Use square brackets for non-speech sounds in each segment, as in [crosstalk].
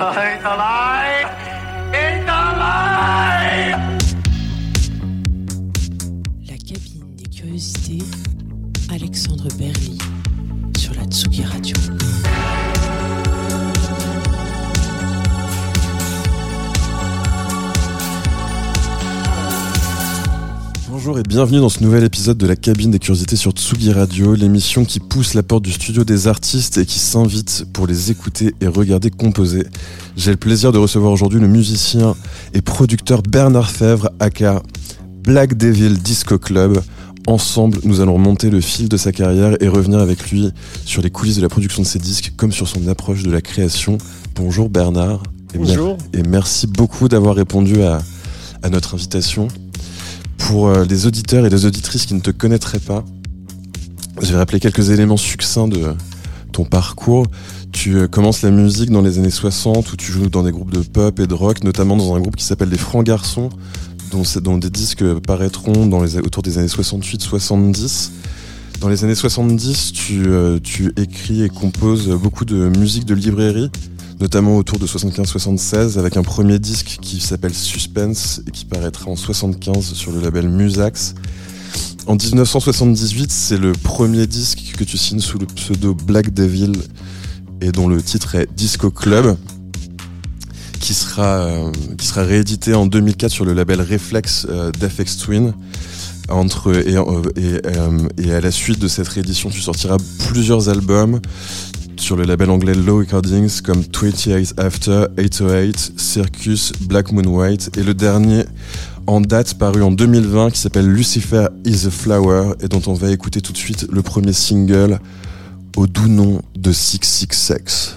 小黑走了 bienvenue dans ce nouvel épisode de la cabine des curiosités sur Tsugi Radio, l'émission qui pousse la porte du studio des artistes et qui s'invite pour les écouter et regarder composer. J'ai le plaisir de recevoir aujourd'hui le musicien et producteur Bernard Fèvre, aka Black Devil Disco Club. Ensemble, nous allons remonter le fil de sa carrière et revenir avec lui sur les coulisses de la production de ses disques comme sur son approche de la création. Bonjour Bernard. Et Bonjour. Et merci beaucoup d'avoir répondu à, à notre invitation. Pour euh, les auditeurs et les auditrices qui ne te connaîtraient pas, je vais rappeler quelques éléments succincts de ton parcours. Tu euh, commences la musique dans les années 60 où tu joues dans des groupes de pop et de rock, notamment dans un groupe qui s'appelle les Francs Garçons, dont, des disques paraîtront autour des années 68-70. Dans les années 70, tu, euh, tu écris et composes beaucoup de musique de librairie, notamment autour de 75-76, avec un premier disque qui s'appelle Suspense et qui paraîtra en 75 sur le label Musax. En 1978, c'est le premier disque que tu signes sous le pseudo Black Devil et dont le titre est Disco Club, qui sera, euh, qui sera réédité en 2004 sur le label Reflex euh, Twin. Entre, et, euh, et, euh, et à la suite de cette réédition, tu sortiras plusieurs albums sur le label anglais Low Recordings comme 28 After, 808, Circus, Black Moon White et le dernier en date paru en 2020 qui s'appelle Lucifer is a Flower et dont on va écouter tout de suite le premier single au doux nom de 666.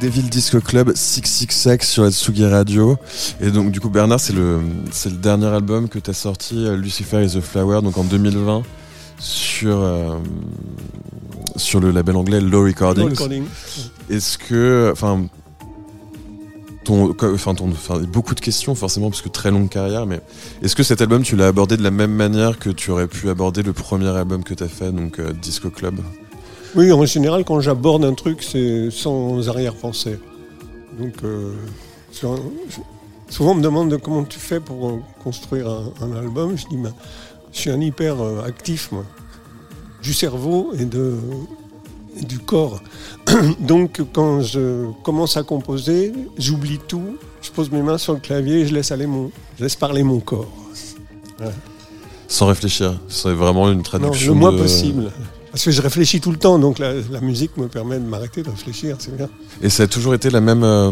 Devil Disco Club 666 sur la Tsugi Radio. Et donc, du coup, Bernard, c'est le, c'est le dernier album que tu as sorti, euh, Lucifer is the Flower, donc en 2020, sur, euh, sur le label anglais Low Recordings. Low Recording. Est-ce que. Enfin. Ton, enfin, ton, enfin, beaucoup de questions forcément parce que très longue carrière mais est-ce que cet album tu l'as abordé de la même manière que tu aurais pu aborder le premier album que tu as fait donc euh, Disco Club? Oui, en général, quand j'aborde un truc, c'est sans arrière-pensée. Donc, euh, souvent on me demande de comment tu fais pour euh, construire un, un album. Je dis, ben, je suis un hyper euh, actif, moi, du cerveau et, de, et du corps. [coughs] Donc, quand je commence à composer, j'oublie tout, je pose mes mains sur le clavier et je laisse aller mon, je laisse parler mon corps. sans réfléchir c'est vraiment une Non, traduction le moins de- possible. Parce que je réfléchis tout le temps, donc la, la musique me permet de m'arrêter de réfléchir, c'est bien. Et ça a toujours été la même, euh,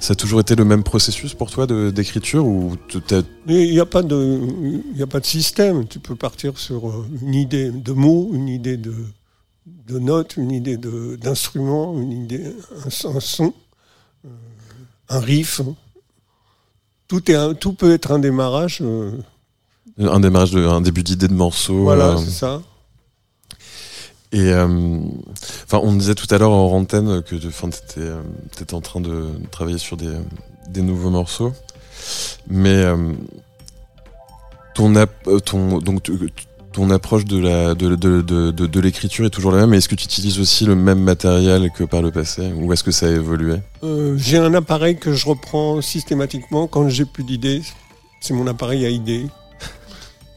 ça a toujours été le même processus pour toi d'écriture ou il n'y a, pas de- il y a pas de système. Tu peux partir sur euh, une idée de mots, une idée de, de notes, une idée de- d'instrument, une idée, un, son- un son, euh, un riff. Tout, est un- tout peut être un démarrage. euh, un démarrage, de, un début d'idée de morceau. voilà, c'est ça. Et euh, enfin, on disait tout à l'heure en antenne que tu étais, euh, en train de travailler sur des, nouveaux morceaux, mais euh, ton, approche de l'écriture est toujours la même. Est-ce que tu utilises aussi le même matériel que par le passé, ou est-ce que ça a évolué? J'ai un appareil que je reprends systématiquement quand j'ai plus d'idées. C'est mon appareil à idées.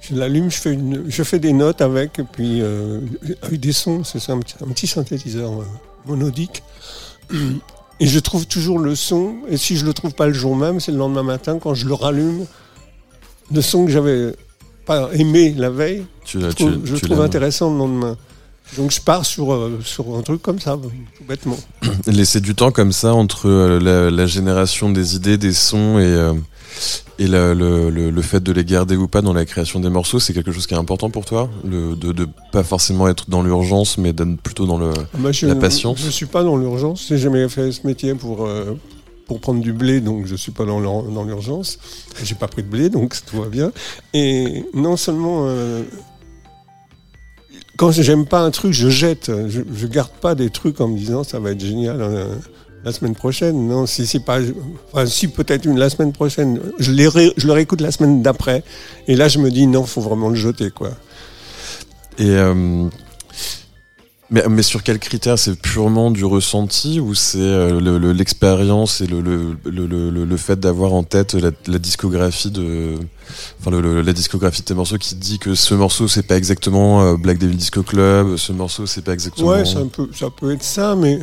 Je l'allume, je fais, une, je fais des notes avec, et puis euh, avec des sons, c'est ça, un petit, un petit synthétiseur euh, monodique. Et je trouve toujours le son, et si je le trouve pas le jour même, c'est le lendemain matin, quand je le rallume, le son que j'avais pas aimé la veille, tu, je tu- trouve, je tu trouve l'aimes. intéressant le lendemain. Donc je pars sur, euh, sur un truc comme ça, tout bêtement. laisser du temps comme ça entre euh, la, la génération des idées, des sons et, euh, et le, le, le fait de les garder ou pas dans la création des morceaux, c'est quelque chose qui est important pour toi le, de, de pas forcément être dans l'urgence, mais d'être plutôt dans le. Ah bah, je, La patience. Je suis pas dans l'urgence. J'ai jamais fait ce métier pour euh, pour prendre du blé, donc je suis pas dans dans l'urgence. J'ai pas pris de blé, donc [laughs] tout va bien. Et non seulement euh, quand j'aime pas un truc, je jette. Je, je garde pas des trucs en me disant ça va être génial. euh, la semaine prochaine, non, si c'est pas, enfin, si peut-être une la semaine prochaine, je, les ré- je le réécoute la semaine d'après, et là je me dis non, faut vraiment le jeter, quoi. Et. euh, mais, mais sur quels critères? C'est purement du ressenti ou c'est euh, le- le- l'expérience et le, le, le, le, le fait d'avoir en tête la, la discographie de, enfin le, le- la discographie de tes morceaux qui te dit que ce morceau c'est pas exactement euh, Black Devil Disco Club, ce morceau c'est pas exactement. Ouais, ça peut, ça peut être ça, mais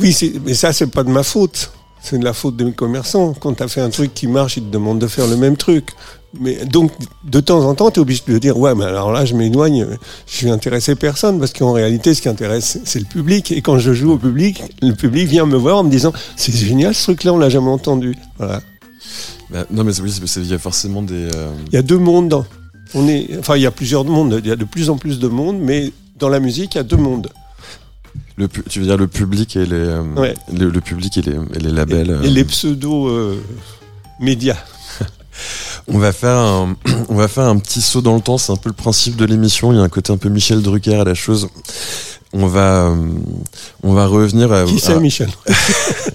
oui, mais ça, c'est pas de ma faute. C'est de la faute des commerçants. Quand tu as fait un truc qui marche, ils te demandent de faire le même truc. Mais donc, de temps en temps, tu es obligé de dire Ouais, mais alors là, je m'éloigne, je vais intéresser personne, parce qu'en réalité, ce qui intéresse, c'est le public. Et quand je joue au public, le public vient me voir en me disant C'est génial ce truc-là, on l'a jamais entendu. Voilà. Bah, non mais oui, il y a forcément des. euh, Il y a deux mondes. On est, enfin, il y a plusieurs mondes. Il y a de plus en plus de mondes, mais dans la musique, il y a deux mondes. Le, pu- tu veux dire le public et les, euh, Ouais. le, le public et les, et les labels. euh. Et les pseudo-médias. [laughs] On va faire un, [coughs] on va faire un petit saut dans le temps. C'est un peu le principe de l'émission. Il y a un côté un peu Michel Drucker à la chose. On va, euh, on va revenir à, Qui c'est, à- Michel [laughs]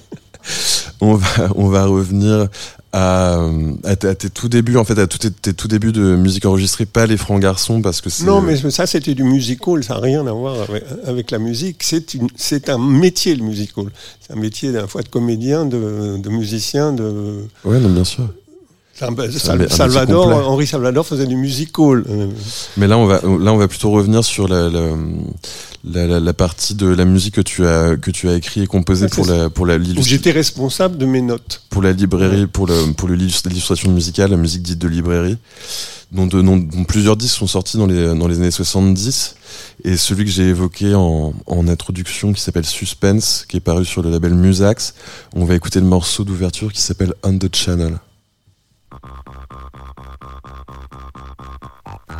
[laughs] on va, on va revenir à, à, tes- tout débuts, en fait, à tes, tes tout débuts de musique enregistrée, pas les francs garçons, parce que c'est. Non, mais ça, c'était du musical. Ça n'a rien à voir avec, avec la musique. C'est un métier, le musical. C'est un métier, à la fois de comédien, de, de musicien, de. Ouais, non, bien sûr. Salvador. Henri Salvador faisait du musical. Euh, Mais là, on va, là, on va plutôt revenir sur la, la, la, la- la partie de la musique que tu as, que tu as écrit et composée pour la, pour la, j'étais responsable de mes notes. pour la librairie, pour le pour l'illustration musicale, la musique dite de librairie, dont, de- dont- dont plusieurs disques sont sortis dans les dans les années 70 et celui que j'ai évoqué en, en introduction qui s'appelle Suspense, qui est paru sur le label Musax. On va écouter le morceau d'ouverture qui s'appelle On the Channel.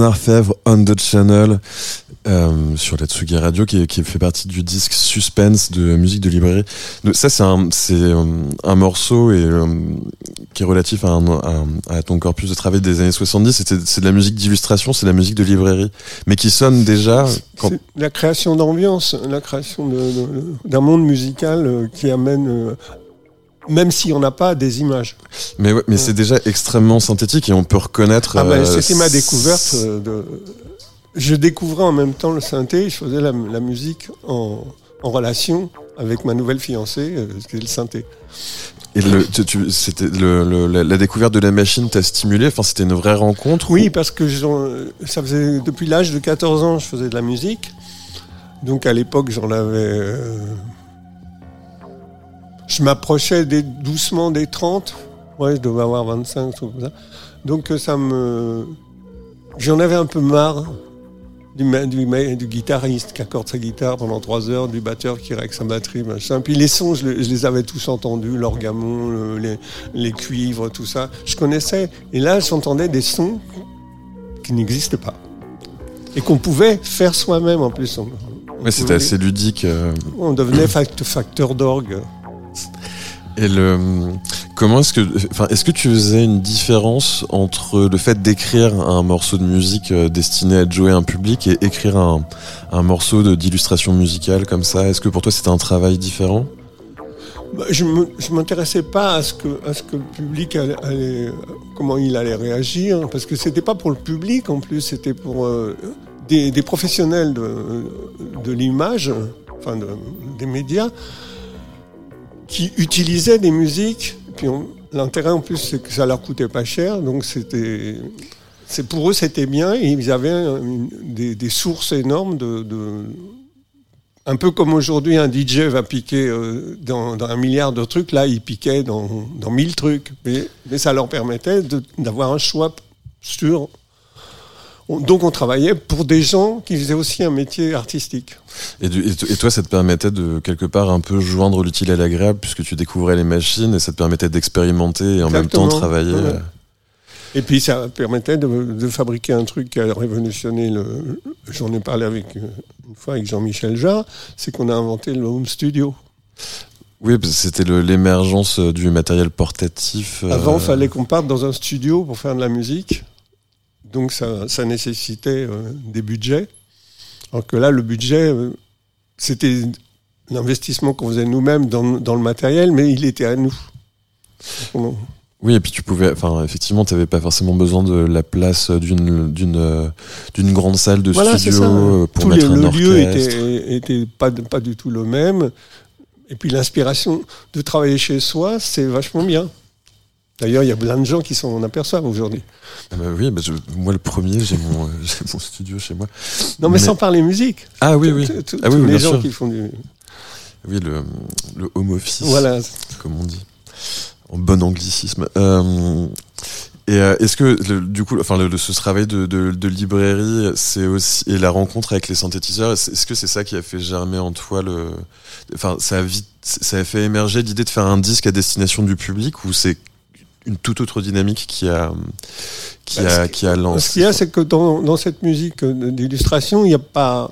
Bernard Fèvre on the channel euh, sur la Tsugi Radio qui, qui, fait partie du disque Suspense de musique de librairie. Ça c'est un euh, un morceau et euh, qui est relatif à, un, à, à, ton corpus de travail des années 70. C'était c'est de la musique d'illustration, c'est de la musique de librairie, mais qui sonne déjà. Quand... La création d'ambiance, la création d'un monde musical qui amène même si on n'a pas des images. Mais ouais, mais c'est déjà extrêmement synthétique et on peut reconnaître. Ah ben, c'était ma découverte. De... Je découvrais en même temps le synthé. Je faisais la, la musique en, en, relation avec ma nouvelle fiancée, euh, qui est le synthé. Et le, tu, c'était le, le, la, la, découverte de la machine t'a stimulé? Enfin, c'était une vraie rencontre. Oui, ou... parce que ça faisait depuis l'âge de 14 ans, je faisais de la musique. Donc à l'époque, j'en avais. Euh, je m'approchais des, doucement des 30. Ouais, je devais avoir 25, tout comme ça. Donc ça me. J'en avais un peu marre du, du, du, guitariste qui accorde sa guitare pendant 3 heures, du batteur qui règle sa batterie, machin. Puis les sons, je, je les avais tous entendus, l'orgamon, le, les, les, cuivres, tout ça. Je connaissais. Et là, j'entendais des sons qui n'existaient pas. Et qu'on pouvait faire soi-même en plus. On, on ouais, c'était assez ludique. Euh... On devenait facteur d'orgue. Et le, comment est-ce que, enfin, est-ce que tu faisais une différence entre le fait d'écrire un morceau de musique destiné à jouer un public et écrire un, un morceau d'illustration musicale comme ça? Est-ce que pour toi c'était un travail différent? Bah, Je ne m'intéressais pas à ce que, à ce que le public allait, comment il allait réagir, parce que c'était pas pour le public en plus, c'était pour euh, des, des, professionnels de, de l'image, enfin de, des médias qui utilisaient des musiques. Puis l'intérêt en plus, c'est que ça leur coûtait pas cher, donc c'était, c'est pour eux c'était bien. Et ils avaient des, sources énormes de, un peu comme aujourd'hui un DJ va piquer euh, dans, dans, un milliard de trucs, là il piquait dans, dans mille trucs, mais, mais ça leur permettait d'avoir un choix sur donc on travaillait pour des gens qui faisaient aussi un métier artistique. Et, du, et, toi, ça te permettait de quelque part un peu joindre l'utile à l'agréable puisque tu découvrais les machines et ça te permettait d'expérimenter et en Exactement. même temps travailler. Ouais. Et puis ça permettait de, de, fabriquer un truc qui a révolutionné le. J'en ai parlé avec une fois avec Jean-Michel Jarre, c'est qu'on a inventé le home studio. Oui, c'était l'émergence du matériel portatif. Avant, il euh... fallait qu'on parte dans un studio pour faire de la musique. Donc ça, ça nécessitait euh, des budgets. Alors que là, le budget, euh, c'était l'investissement qu'on faisait nous-mêmes dans, dans, le matériel, mais il était à nous. Oui, et puis tu pouvais, enfin, effectivement, tu n'avais pas forcément besoin de la place d'une d'une d'une grande salle de voilà, studio pour Tout mettre les, un le orchestre. lieu était, était pas pas du tout le même. Et puis l'inspiration de travailler chez soi, c'est vachement bien. D'ailleurs, il y a plein de gens qui s'en aperçoivent aujourd'hui. Ah bah oui, bah je, moi le premier, j'ai mon, euh, [laughs] mon, studio chez moi. Non, mais, mais, sans parler musique. Ah oui, oui. Ah, oui, oui les gens sûr. qui font du. Oui, le, le home office. Voilà. Comme on dit. En bon anglicisme. Euh, et euh, est-ce que le, du coup, enfin, le, ce travail de, de, de librairie, c'est aussi et la rencontre avec les synthétiseurs, est-ce que c'est ça qui a fait germer en toi le, enfin, ça a vite, ça a fait émerger l'idée de faire un disque à destination du public ou c'est une toute autre dynamique qui a qui bah, a qui a lancé. Ce qu'il y a, c'est que dans, dans cette musique d'illustration, il n'y a pas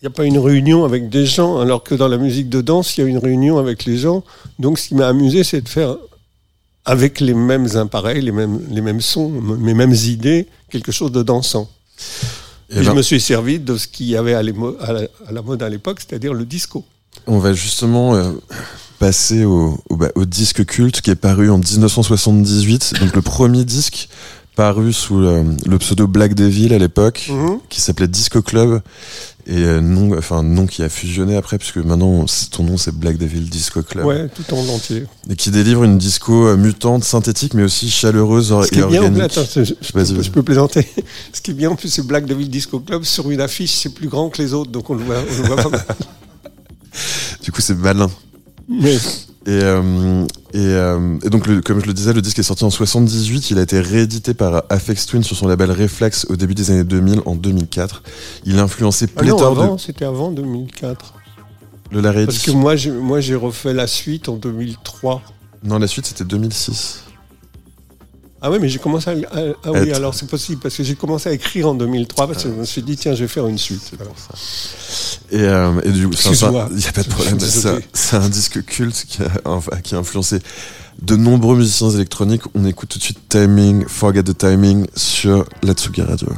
il n'y a pas une réunion avec des gens, alors que dans la musique de danse, il y a une réunion avec les gens. Donc, ce qui m'a amusé, c'est de faire avec les mêmes appareils, les mêmes, les mêmes sons, les mêmes idées, quelque chose de dansant. Et, Et ben, je me suis servi de ce qu'il y avait à, à, à la mode à l'époque, c'est-à-dire le disco. On va justement euh, passer au, au, bah, au, disque culte qui est paru en 1978, donc le premier disque paru sous le, le pseudo Black Devil à l'époque, Mm. -hmm. qui s'appelait Disco Club et euh, nom, enfin nom qui a fusionné après puisque maintenant ton nom c'est Black Devil Disco Club. Ouais, tout en entier. Et qui délivre une disco euh, mutante, synthétique, mais aussi chaleureuse Ce qui et est bien, organique. Attends, je, je, peux, je, peux, plaisanter. [laughs] Ce qui est bien en plus, c'est Black Devil Disco Club sur une affiche, c'est plus grand que les autres, donc on le voit, on le voit pas. [laughs] du coup, c'est malin. Et, euh, et, euh, et, donc, le, comme je le disais, le disque est sorti en 78. Il a été réédité par Afex Twin sur son label Reflex au début des années 2000, en 2004. Il a influencé pléthore ah non, avant, de. C'était avant 2004. Le la Parce que moi, j'ai, moi, j'ai refait la suite en 2003. Non, la suite, c'était 2006. Ah oui, mais j'ai commencé à. ah oui, alors c'est possible, parce que j'ai commencé à écrire en 2003, parce que je me suis dit, tiens, je vais faire une suite. C'est pour ça. Et, euh, et du coup, il n'y a pas de problème. [laughs] C'est un, disque culte qui a, qui a influencé de nombreux musiciens électroniques. On écoute tout de suite Timing, Forget the Timing sur la Tsugi Radio.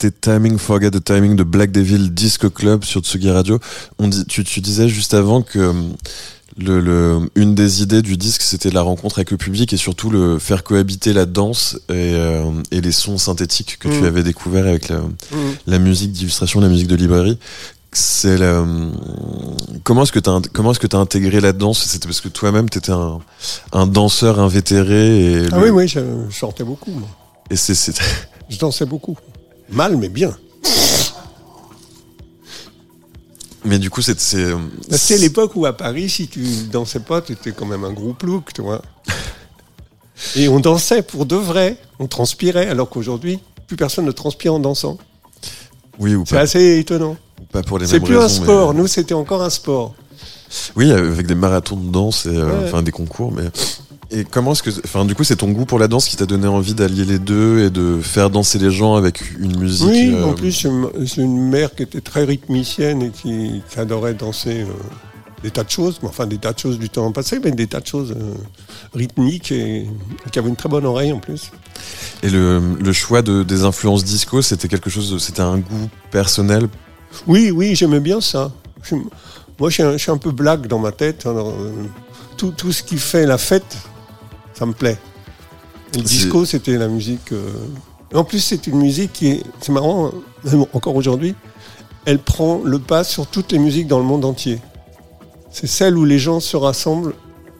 C'était Timing Forget the Timing de Black Devil Disco Club sur Tsugi Radio. On dit, tu, tu disais juste avant que hum, le, le, une des idées du disque, c'était la rencontre avec le public et surtout le faire cohabiter la danse et, euh, et les sons synthétiques que tu Mm. avais découvert avec la, Mm. la musique d'illustration, la musique de librairie. C'est la- comment est-ce que t'as comment est-ce que t'as intégré la danse? C'était parce que toi-même t'étais un, un danseur invétéré et Ah le- oui, oui, je, je chantais beaucoup. moi. et c'est- Je dansais beaucoup. Mal, mais bien. mais du coup c'est c'est C'était l'époque où à Paris, si tu dansais pas, tu étais quand même un groupe look, tu vois. [laughs] Et on dansait pour de vrai. On transpirait, alors qu'aujourd'hui, plus personne ne transpire en dansant. oui ou C'est pas, assez étonnant. pas pour les C'est plus un mais- sport. Nous, c'était encore un sport. Oui, avec des marathons de danse et euh, Ouais. enfin des concours, mais Et comment est-ce que, enfin, du coup, c'est ton goût pour la danse qui t'a donné envie d'allier les deux et de faire danser les gens avec une musique. Oui, euh, en plus, j'ai une- mère qui était très rythmicienne et qui, qui adorait danser euh, des tas de choses, mais enfin des tas de choses du temps passé, mais des tas de choses euh, rythmiques et, et qui avait une très bonne oreille en plus. Et le, le choix de, des influences disco, c'était quelque chose, c'était un goût personnel? Oui, oui, j'aimais bien ça. Moi, je suis, un, je suis un peu blague dans ma tête. alors, tout, tout ce qui fait la fête, ça me plaît. Le disco, c'était la musique. euh, en plus, c'est une musique qui est. C'est marrant, même encore aujourd'hui, elle prend le pas sur toutes les musiques dans le monde entier. C'est celle où les gens se rassemblent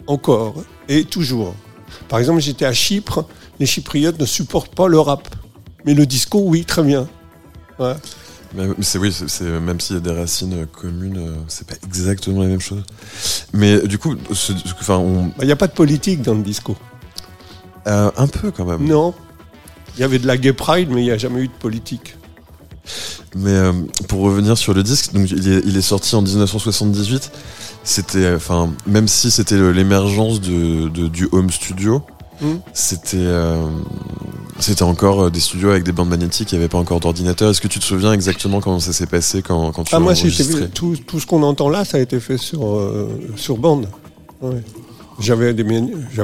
encore et toujours. Par exemple, j'étais à Chypre, les Chypriotes ne supportent pas le rap. Mais le disco, oui, très bien. Ouais. Mais c'est oui, c'est- même s'il y a des racines euh, communes, euh, c'est pas exactement la même chose. Mais du coup, ce- enfin, on, Il n'y a pas de politique dans le disco. euh, un peu quand même. Non. Il y avait de la gay pride, mais il n'y a jamais eu de politique. Mais euh, pour revenir sur le disque, donc il est, il est sorti en 1978. C'était, euh, enfin, même si c'était l'émergence de, de- du home studio, Hmm. c'était, euh, c'était encore euh, des studios avec des bandes magnétiques. Il n'y avait pas encore d'ordinateur. Est-ce que tu te souviens exactement comment ça s'est passé quand, quand tu Ah, as moi, enregistré tout, tout ce qu'on entend là, ça a été fait sur, euh, sur bande. Ouais. J'avais,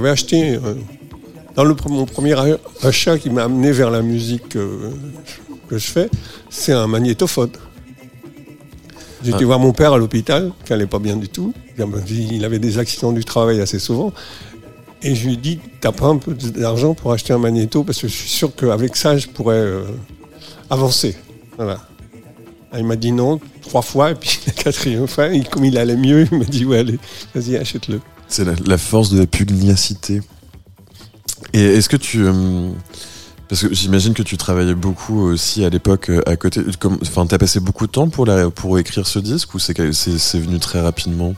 acheté. euh, dans le, mon premier achat qui m'a amené vers la musique que je fais, c'est un magnétophone. J'étais Ah. voir mon père à l'hôpital, qui allait pas bien du tout. Il avait des accidents du travail assez souvent. Et je lui ai dit, t'as pas un peu d'argent pour acheter un magnéto Parce que je suis sûr qu'avec ça, je pourrais euh, avancer. Voilà. Ah, Il m'a dit non trois fois, et puis [laughs] la quatrième fois, comme il allait mieux, il m'a dit ouais, allez, vas-y, achète-le. C'est la, force de la pugnacité. Et est-ce que tu. euh, parce que j'imagine que tu travaillais beaucoup aussi à l'époque euh, à côté. Enfin, t'as passé beaucoup de temps pour, pour écrire ce disque ou c'est c'est c'est venu très rapidement?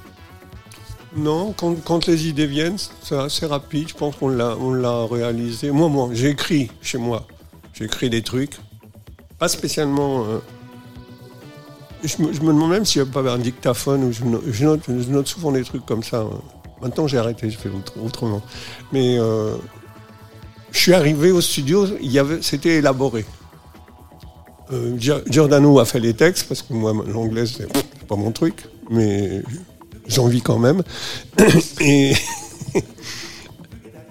Non, quand, les idées viennent, c'est assez rapide. Je pense qu'on l'a, on l'a réalisé. Moi, moi, j'ai écrit chez moi. J'ai écrit des trucs. Pas spécialement. euh, Je, me, demande même s'il n'y a pas un dictaphone où je, no- je note, je note souvent des trucs comme ça. Maintenant, j'ai arrêté, je fais autre- autrement. Mais euh, je suis arrivé au studio, il y avait, c'était élaboré. Euh, Gio- Giordano a fait les textes parce que moi, l'anglais, c'est pas mon truc, mais j'en vis quand même. [coughs] [coughs]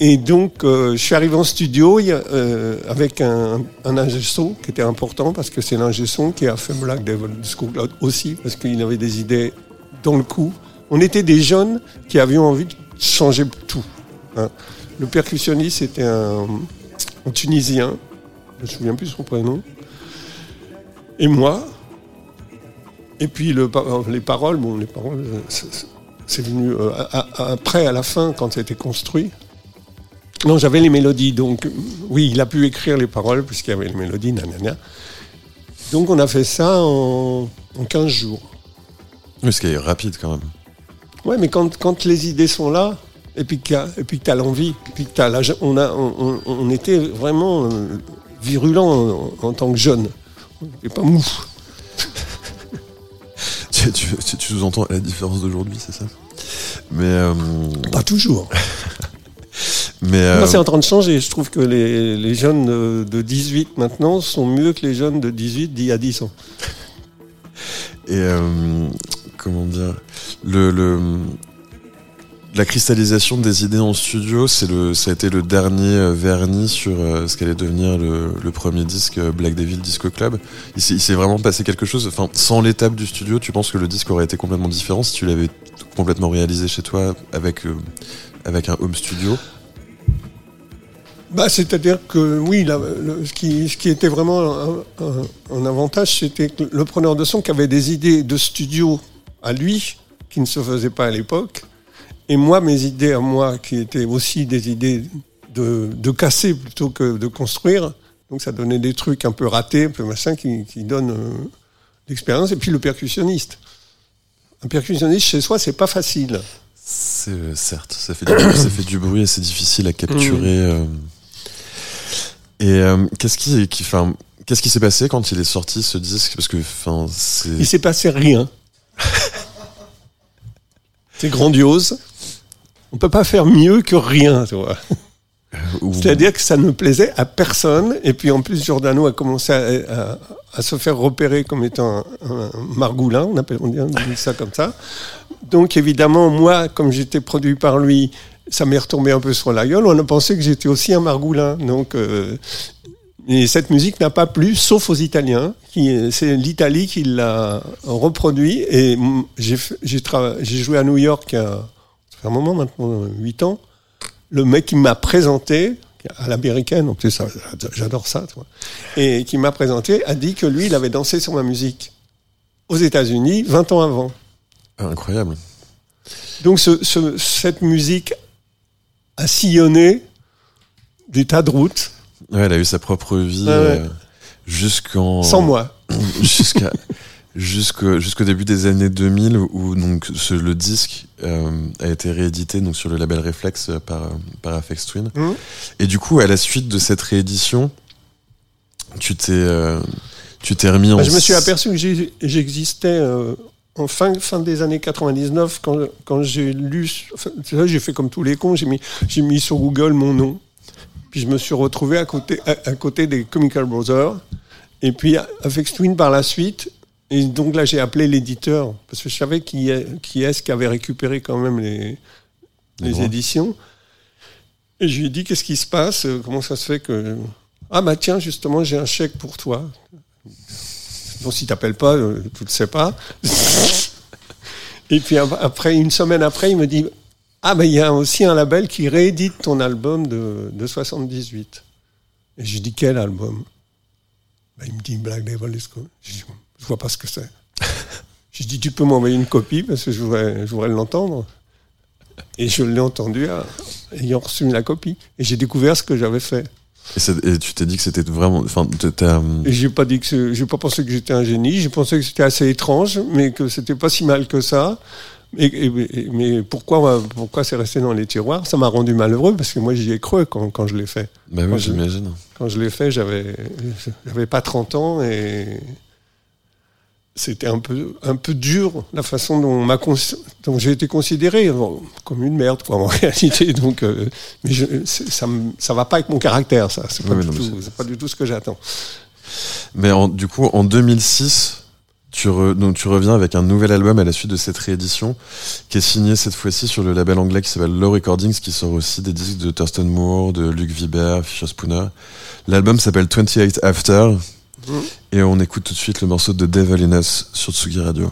Et, donc, euh, je suis arrivé en studio euh, avec un, un qui était important parce que c'est l'ingé son qui a fait Black Devil Disco Cloud aussi parce qu'il avait des idées dans le coup. On était des jeunes qui avions envie de changer tout. hein. Le percussionniste était un, un Tunisien, je me souviens plus son prénom, et moi. Et puis le, par- les paroles, bon, les paroles, euh, c'est- venu euh, après, à la fin, quand ça a été construit. Non, j'avais les mélodies, donc euh, oui, il a pu écrire les paroles puisqu'il y avait les mélodies, nanana. Donc on a fait ça en, en 15 jours. Oui, ce qui est rapide quand même. Ouais, mais quand, quand les idées sont là, et puis que tu as l'envie, et puis que t'as la, on, a, on, on- était vraiment euh, virulents en, en tant que jeunes. On n'était pas mou. Tu, tu, tu- tu sous-entends la différence d'aujourd'hui, c'est ça? Mais. euh, Pas toujours. [laughs] mais euh, Moi, c'est en train de changer. Je trouve que les, les jeunes de, de 18 maintenant sont mieux que les jeunes de 18 d'il y a 10 ans. Et euh, comment dire? Le, le la cristallisation des idées en studio, c'est le ça a été le dernier euh, vernis sur euh, ce qu'allait devenir le, premier disque euh, Black Devil Disco Club. Il s'est vraiment passé quelque chose. Enfin, sans l'étape du studio, tu penses que le disque aurait été complètement différent si tu l'avais complètement réalisé chez toi avec un home studio? Bah, C'est-à-dire que oui, ce, qui, était vraiment un, un- un avantage, c'était que le preneur de son qui avait des idées de studio à lui, qui ne se faisaient pas à l'époque, et moi, mes idées à moi, qui étaient aussi des idées de, de casser plutôt que de construire. Donc ça donnait des trucs un peu ratés, un peu machin, qui, qui donnent euh, l'expérience. Et puis le percussionniste. Un percussionniste chez soi, c'est pas facile. C'est euh, certes, ça fait, du, ça fait du bruit et c'est difficile à capturer. euh. Et euh, qu'est-ce qui, qui, qu'est-ce qui s'est passé quand il est sorti ce disque? Parce que, enfin. Il s'est passé rien. [laughs] C'est grandiose. On peut pas faire mieux que rien, tu vois. Ou- C'est-à-dire que ça ne plaisait à personne. Et puis en plus, Giordano a commencé à, à- à se faire repérer comme étant un, un margoulin, on appelle on dit, on dit ça comme ça. Donc évidemment, moi, comme j'étais produit par lui, ça m'est retombé un peu sur la gueule. On a pensé que j'étais aussi un margoulin. Donc euh, et cette musique n'a pas plu, sauf aux Italiens. C'est l'Italie qui l'a reproduit. Et j'ai joué à New York fait un moment maintenant, 8 ans le mec qui m'a présenté, à l'américaine, en plus, j'adore ça, tu vois, et qui m'a présenté, a dit que lui, il avait dansé sur ma musique aux États-Unis 20 ans avant. Incroyable. Donc, ce- ce- cette musique a sillonné des tas de routes, Ouais, elle a eu sa propre vie ouais. euh, jusqu'en. sans moi. [laughs] Jusqu'à. Jusqu'au début des années 2000 où donc ce- le disque euh, a été réédité donc sur le label Reflex euh, par euh, par Aphex Twin Mhm. et du coup à la suite de cette réédition tu t'es euh, tu t'es remis en Bah, je me suis aperçu que j'existais euh, en fin, fin des années 99 quand, quand j'ai lu. enfin, j'ai fait comme tous les cons, j'ai mis, j'ai mis sur Google mon nom. Puis je me suis retrouvé à côté, à, à côté des Comical Brothers. Et puis avec Twin par la suite. Et donc là, j'ai appelé l'éditeur parce que je savais qui est, qui est-ce qui avait récupéré quand même les, Les éditions. Et je lui ai dit qu'est-ce qui se passe, comment ça se fait que ah bah tiens justement j'ai un chèque pour toi. Bon, si t'appelles pas, euh, tu le sais pas. [laughs] Et puis ap- après, une semaine après, il me dit Ah, ben il y a aussi un label qui réédite ton album de, de 78. Et je lui dis Quel album? Ben, Il me dit Black Devil is Cool. Je dis Je vois pas ce que c'est. Je dis Tu peux m'envoyer une copie parce que je voudrais, je voudrais l'entendre. Et je l'ai entendu euh, ayant reçu la copie. Et j'ai découvert ce que j'avais fait. et, tu t'es dit que c'était vraiment enfin Et j'ai pas dit que j'ai pas pensé que j'étais un génie. J'ai pensé que c'était assez étrange, mais que c'était pas si mal que ça. Et, mais pourquoi, pourquoi c'est resté dans les tiroirs? Ça m'a rendu malheureux parce que moi j'y ai cru quand, quand je l'ai fait. bah oui j'imagine Quand je l'ai fait, j'avais, j'avais pas 30 ans et c'était un peu, un peu dur la façon dont, j'ai été considéré bon, comme une merde quoi, en [laughs] réalité. Donc, euh, mais je, ça, ça va pas avec mon caractère, ça. C'est pas, Oui, pas du tout ce que j'attends. Mais en- du coup, en 2006, tu, re- donc, tu reviens avec un nouvel album à la suite de cette réédition, qui est signé cette fois-ci sur le label anglais qui s'appelle Low Recordings, qui sort aussi des disques de Thurston Moore, de Luc Vibert, Fisher Spooner. L'album s'appelle 28 After, et on écoute tout de suite le morceau de Devil in sur Tsugi Radio.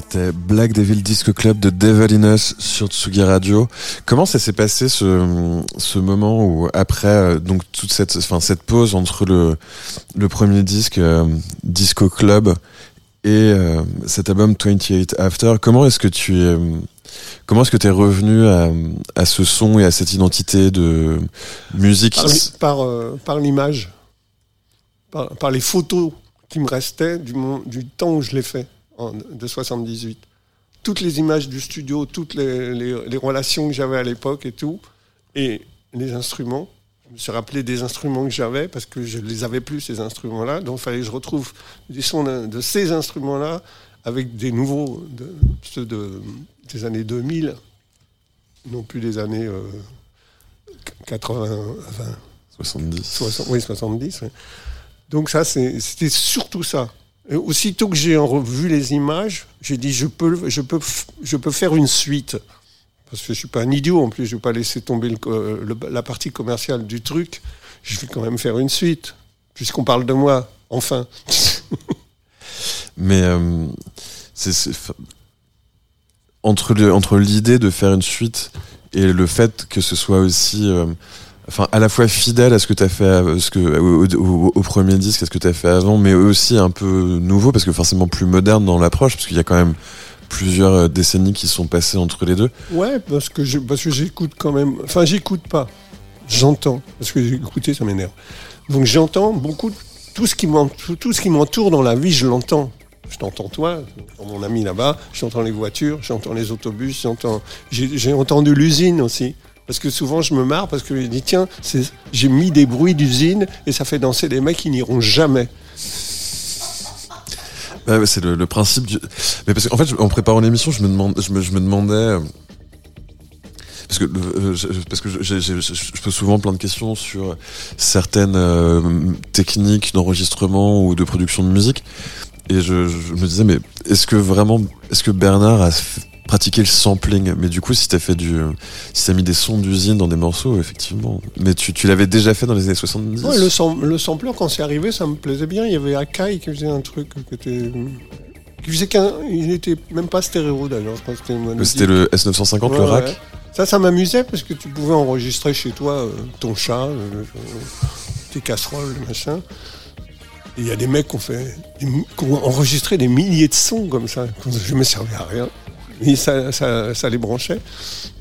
C'était Black Devil Disco Club de Devil in Us sur Tsugi Radio. Comment ça s'est passé ce, ce moment où après euh, donc toute cette enfin cette pause entre le le premier disque euh, Disco Club et euh, cet album 28 After, comment est-ce que tu es comment est-ce que tu es revenu à, ce son et à cette identité de musique? Par, par, l'image, par, par les photos qui me restaient du, du temps où je l'ai fait, en- de 78. Toutes les images du studio, toutes les, les- les relations que j'avais à l'époque et tout, et les instruments. Je me suis rappelé des instruments que j'avais parce que je ne les avais plus, ces instruments-là. Donc il fallait que je retrouve des sons de, de ces instruments-là avec des nouveaux, de- ceux de, des années 2000, non plus des années euh, 80, enfin, 70 60, oui, 70. ouais. Donc ça, c'était surtout ça. Et aussitôt que j'ai revu les images, j'ai dit je peux, je peux, je peux faire une suite. Parce que je suis pas un idiot en plus, je vais pas laisser tomber euh, le- la partie commerciale du truc. Je vais quand même faire une suite, puisqu'on parle de moi. Enfin. Mais euh, c'est entre le entre l'idée de faire une suite et le fait que ce soit aussi euh, enfin à la fois fidèle à ce que tu fait ce que au, premier disque à ce que tu as fait avant mais aussi un peu nouveau parce que forcément plus moderne dans l'approche parce qu'il y a quand même plusieurs euh, décennies qui sont passées entre les deux Ouais, parce que je- parce que j'écoute quand même. Enfin, j'écoute pas. J'entends. Parce que écouter, ça m'énerve. Donc j'entends beaucoup. Tout ce qui m'en- tout, ce qui m'entoure dans la vie, je l'entends. Je t'entends toi, mon ami là-bas, j'entends les voitures, j'entends les autobus, j'entends. J'ai entendu l'usine aussi. Parce que souvent je me marre parce que je dis tiens, j'ai mis des bruits d'usine et ça fait danser des mecs qui n'iront jamais. C'est le, principe. Mais parce qu'en fait, en préparant l'émission, je me demandais. Parce que, je, parce que je pose souvent plein de questions sur certaines euh, techniques d'enregistrement ou de production de musique. Et je, je me disais, mais est-ce que vraiment, est-ce que Bernard a pratiqué le sampling Mais du coup, si t'as fait du, si t'as mis des sons d'usine dans des morceaux, effectivement. Mais tu, tu l'avais déjà fait dans les années 70 Ouais, le, sam- le sampler, quand c'est arrivé, ça me plaisait bien. Il y avait Akai qui faisait un truc qui était. qui faisait qu'un. Il n'était même pas stéréo d'ailleurs, c'était le S950, le rack ouais. Ça, ça m'amusait parce que tu pouvais enregistrer chez toi euh, ton chat, euh, tes casseroles, machin. Il y a des mecs qui ont, fait, qui ont enregistré des milliers de sons comme ça. Je me servais à rien. Et ça, ça, ça les branchait.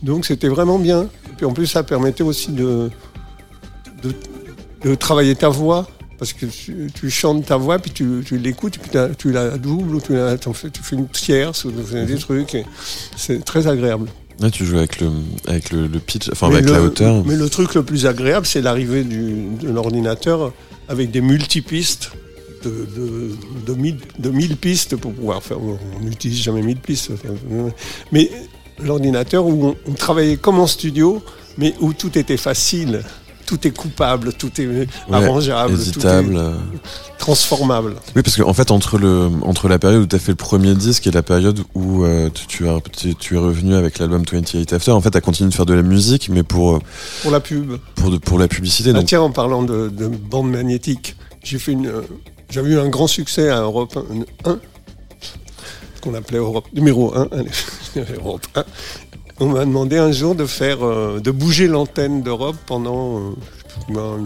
Donc c'était vraiment bien. Et puis en plus, ça permettait aussi de, de, de travailler ta voix. Parce que tu, tu chantes ta voix, puis tu, tu l'écoutes, puis tu la doubles, ou tu, la, fais, tu fais une tierce, ou tu fais des trucs. C'est très agréable. Ouais, tu joues avec le, avec le, le pitch, enfin Mais avec le- la hauteur. Mais le truc le plus agréable, c'est l'arrivée de l'ordinateur avec des multipistes de, de, de, 1000, de 1000 pistes pour pouvoir faire. On n'utilise jamais 1000 pistes. Mais l'ordinateur où on, on travaillait comme en studio, mais où tout était facile. Tout est coupable, tout est arrangeable, Éditable. tout euh. est transformable. Oui, parce qu'en en fait, entre, le, entre la période où tu as fait le premier disque et la période où euh, tu, tu, as- tu, tu es revenu avec l'album 28 After, en fait, tu as continué de faire de la musique, mais pour, euh, Pour la pub. pour, de- pour la publicité. Ah, Donc, tiens, en parlant de, de bande magnétique, j'ai fait une, euh, j'avais eu un grand succès à Europe 1, qu'on appelait Europe numéro 1, [laughs] Europe 1. On m'a demandé un jour de faire, euh, de bouger l'antenne d'Europe pendant euh,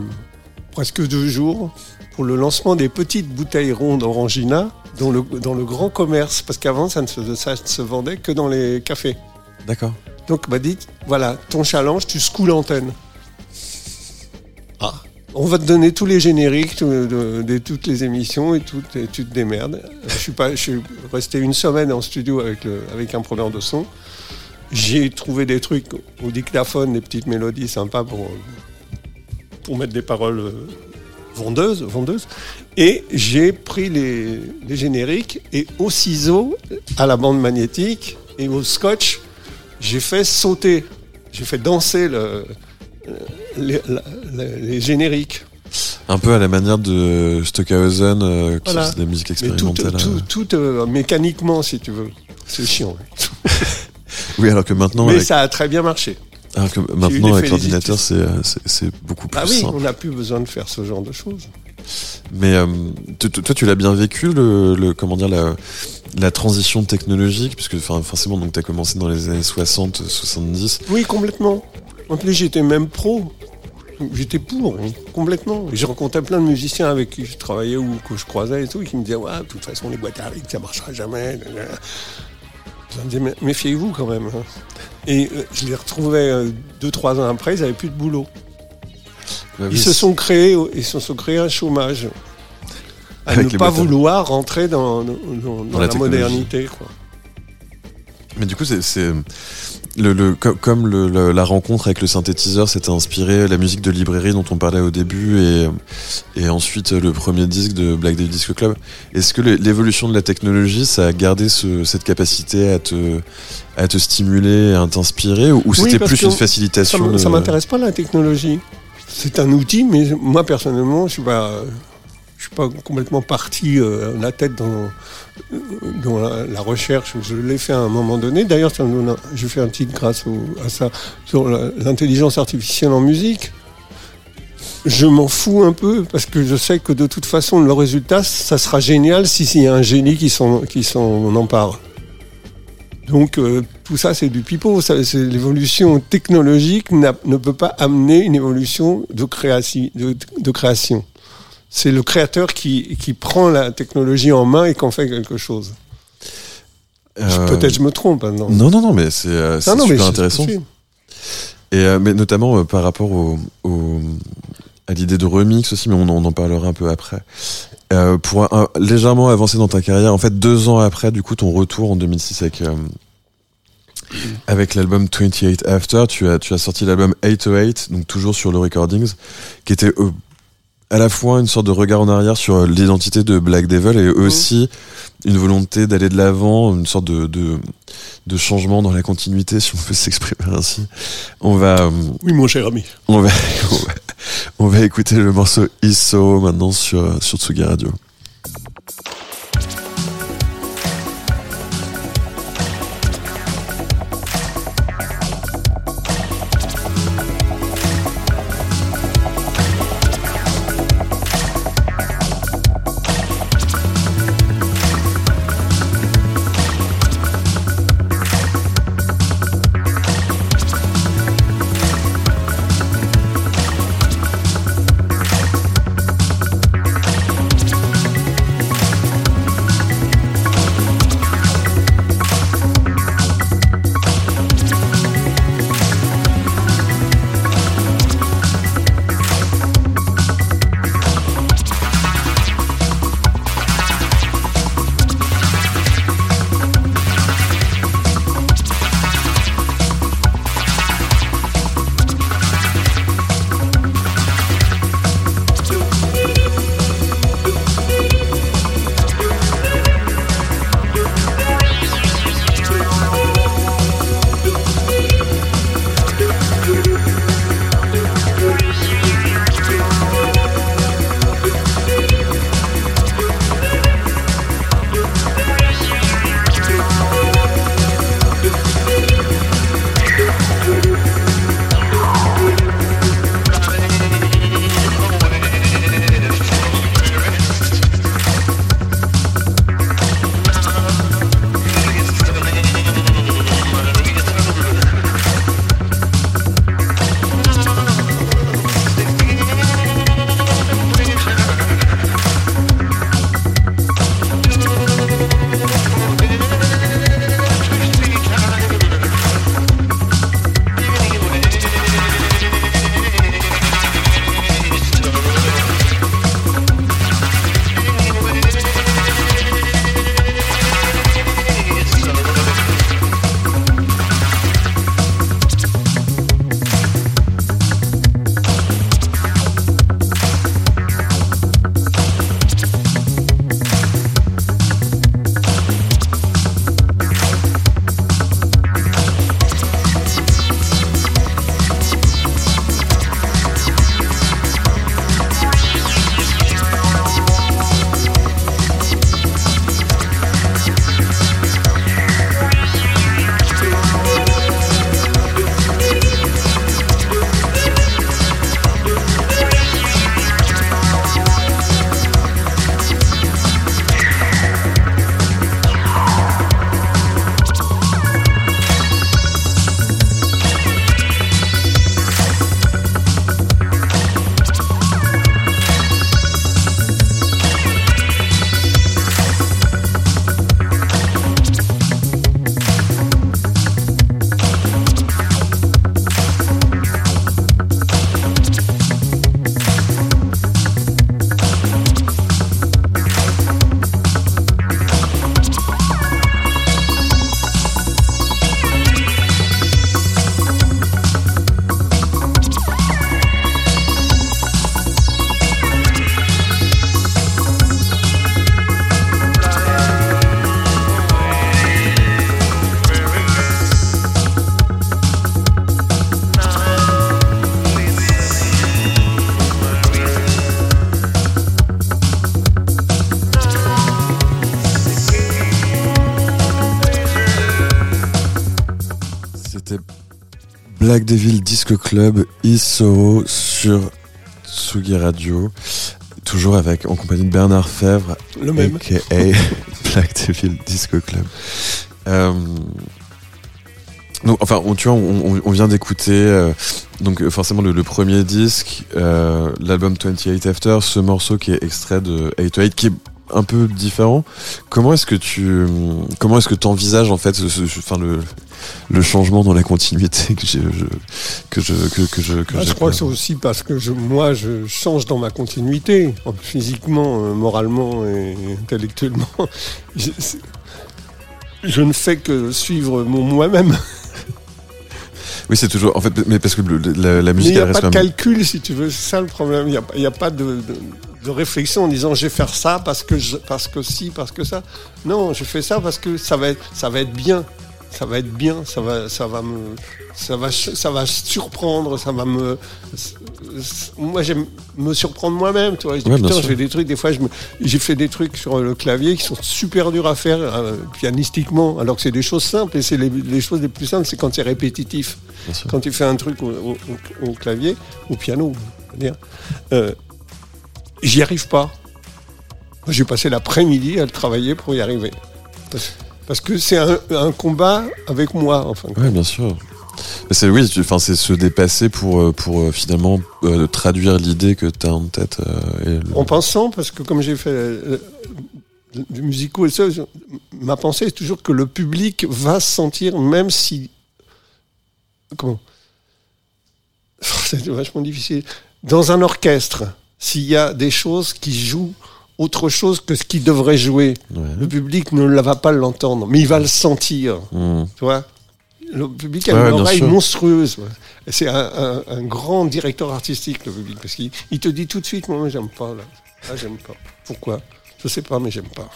presque deux jours pour le lancement des petites bouteilles rondes Orangina dans le, dans le grand commerce, parce qu'avant ça ne se, ça se vendait que dans les cafés. D'accord. Donc, m'a dit, voilà, ton challenge, tu secoues l'antenne. Ah. On va te donner tous les génériques de, toutes les émissions et, tout, et tu te démerdes. Je suis, resté une semaine en studio avec un preneur de son. J'ai trouvé des trucs au dictaphone, des petites mélodies sympas pour, pour mettre des paroles euh, vendeuses. vendeuses. Et j'ai pris les, les génériques et au ciseau, à la bande magnétique et au scotch, j'ai fait sauter, j'ai fait danser le, les, génériques. Un peu à la manière de Stockhausen, euh, qui Voilà. faisait de la musique Mais tout, expérimentale. tout, euh. tout, euh, mécaniquement, si tu veux. C'est chiant. [laughs] Oui, alors que maintenant, Mais avec, ça a très bien marché. alors que maintenant avec l'ordinateur, c'est beaucoup plus Ah oui, simple. on n'a plus besoin de faire ce genre de choses. Mais euh, toi, tu l'as bien vécu, le, le- comment dire, la, la transition technologique, puisque forcément, tu as commencé dans les années 60, 70. Oui, complètement. En plus, j'étais même pro. J'étais pour, hein, complètement. Et je rencontrais plein de musiciens avec qui je travaillais ou que je croisais et tout, et qui me disaient Ouais, de toute façon, les boîtes à rythme, ça marchera jamais. Je me disais Méfiez-vous quand même. hein. Et euh, je les retrouvais euh, deux, trois ans après, ils n'avaient plus de boulot. Bah Ils se sont créés, ils se sont créés un chômage. À Avec ne pas vouloir rentrer dans, dans- dans Dans la modernité. Quoi. Mais du coup, c'est- le, le, co- comme le- le- la rencontre avec le synthétiseur s'était inspiré la musique de librairie dont on parlait au début et, et ensuite le premier disque de Black Devil Disco Club. Est-ce que l'évolution de la technologie, ça a gardé ce- cette capacité à te, à te stimuler, à t'inspirer ou, ou c'était plus une Ça facilitation de- ça m'intéresse pas la technologie. C'est un outil, mais moi personnellement, je suis pas, je suis pas complètement parti euh, la tête dans, la, recherche. Je l'ai fait à un moment donné. D'ailleurs, j'ai fait un titre grâce à ça sur l'intelligence artificielle en musique. Je m'en fous un peu parce que je sais que de toute façon, le résultat, ça sera génial si s'il y a un génie qui s'en empare. Donc euh, tout ça c'est du pipeau. L'évolution technologique ne peut pas amener une évolution de création. C'est le créateur qui, qui prend la technologie en main et qu'en fait quelque chose. Euh, Peut-être je me trompe maintenant. Non, non, non, mais c'est euh, Ah mais super c'est intéressant. Et euh, mais notamment par rapport au, au- à l'idée de remix aussi, mais on, en- on en parlera un peu après. Pour un- légèrement avancer dans ta carrière, en fait, deux ans après, du coup, ton retour en 2006 avec avec l'album 28 After, tu as tu as sorti l'album 808, donc toujours sur le Recordings, qui était à la fois une sorte de regard en arrière sur euh, l'identité de Black Devil et aussi une volonté d'aller de l'avant, une sorte de, de de changement dans la continuité, si on peut [laughs] s'exprimer ainsi. On va euh, Oui, mon cher ami. on va, [laughs] on va, on va écouter le morceau ISO maintenant sur, sur Tsugi Radio. Black Devil Disco Club, Isoro sur Tsugi Radio. Toujours avec, en compagnie de Bernard Fèvre, Le même. aka [laughs] Black Devil Disco Club. Euh, donc, enfin, on, tu vois, on, on- on vient d'écouter euh, donc forcément le, le premier disque, euh, l'album 28 After, ce morceau qui est extrait de 808, qui est un peu différent. Comment est-ce que tu, comment est-ce que tu envisages en fait, ce, ce- ce- enfin le, le changement dans la continuité que, je, que je, que, que je, que Ah, je crois que c'est aussi parce que je, moi, je change dans ma continuité, physiquement, euh, moralement et intellectuellement. [laughs] Je ne fais que suivre mon moi-même. Oui, c'est toujours, en fait, mais parce que le- la, la Mais il musique n'y a reste pas de même. calcul, si tu veux. C'est ça le problème. Il n'y a, il y a pas de, de- de réflexion en disant je vais faire ça parce que, je, parce que si, parce que ça. Non, je fais ça parce que ça va être, ça va être bien. Ça va être bien. Ça va, ça va me, ça va, ça va surprendre. Ça va me. Moi, j'aime me surprendre moi-même. Tu vois, je dis, Ouais, putain, je fais des trucs. Des fois, je me- j'ai fait des trucs sur le clavier qui sont super durs à faire euh, pianistiquement, alors que c'est des choses simples. Et c'est les, les choses les plus simples, c'est quand c'est répétitif quand tu fais un truc au, au- au- au clavier, au piano, dire, euh, j'y arrive pas. J'ai passé l'après-midi à le travailler pour y arriver. Parce, parce que c'est un, un combat avec moi, enfin. Ouais, bien sûr. C'est oui, enfin c'est se dépasser pour euh, pour euh, finalement euh, traduire l'idée que tu as en tête. euh, et le- En pensant, parce que comme j'ai fait euh, du musico et ça, ma pensée est toujours que le public va se sentir, même si. Comment? [laughs] C'est vachement difficile. Dans un orchestre, s'il y a des choses qui jouent autre chose que ce qu'il devrait jouer, Ouais. le public ne la va pas l'entendre, mais il va le sentir. Mmh. Tu vois? Le public a Ouais, une oreille sûr. monstrueuse. C'est un, un- un grand directeur artistique, le public, parce qu'il il te dit tout de suite, moi, j'aime pas. Là, Là, j'aime pas. Pourquoi? Je sais pas, mais j'aime pas.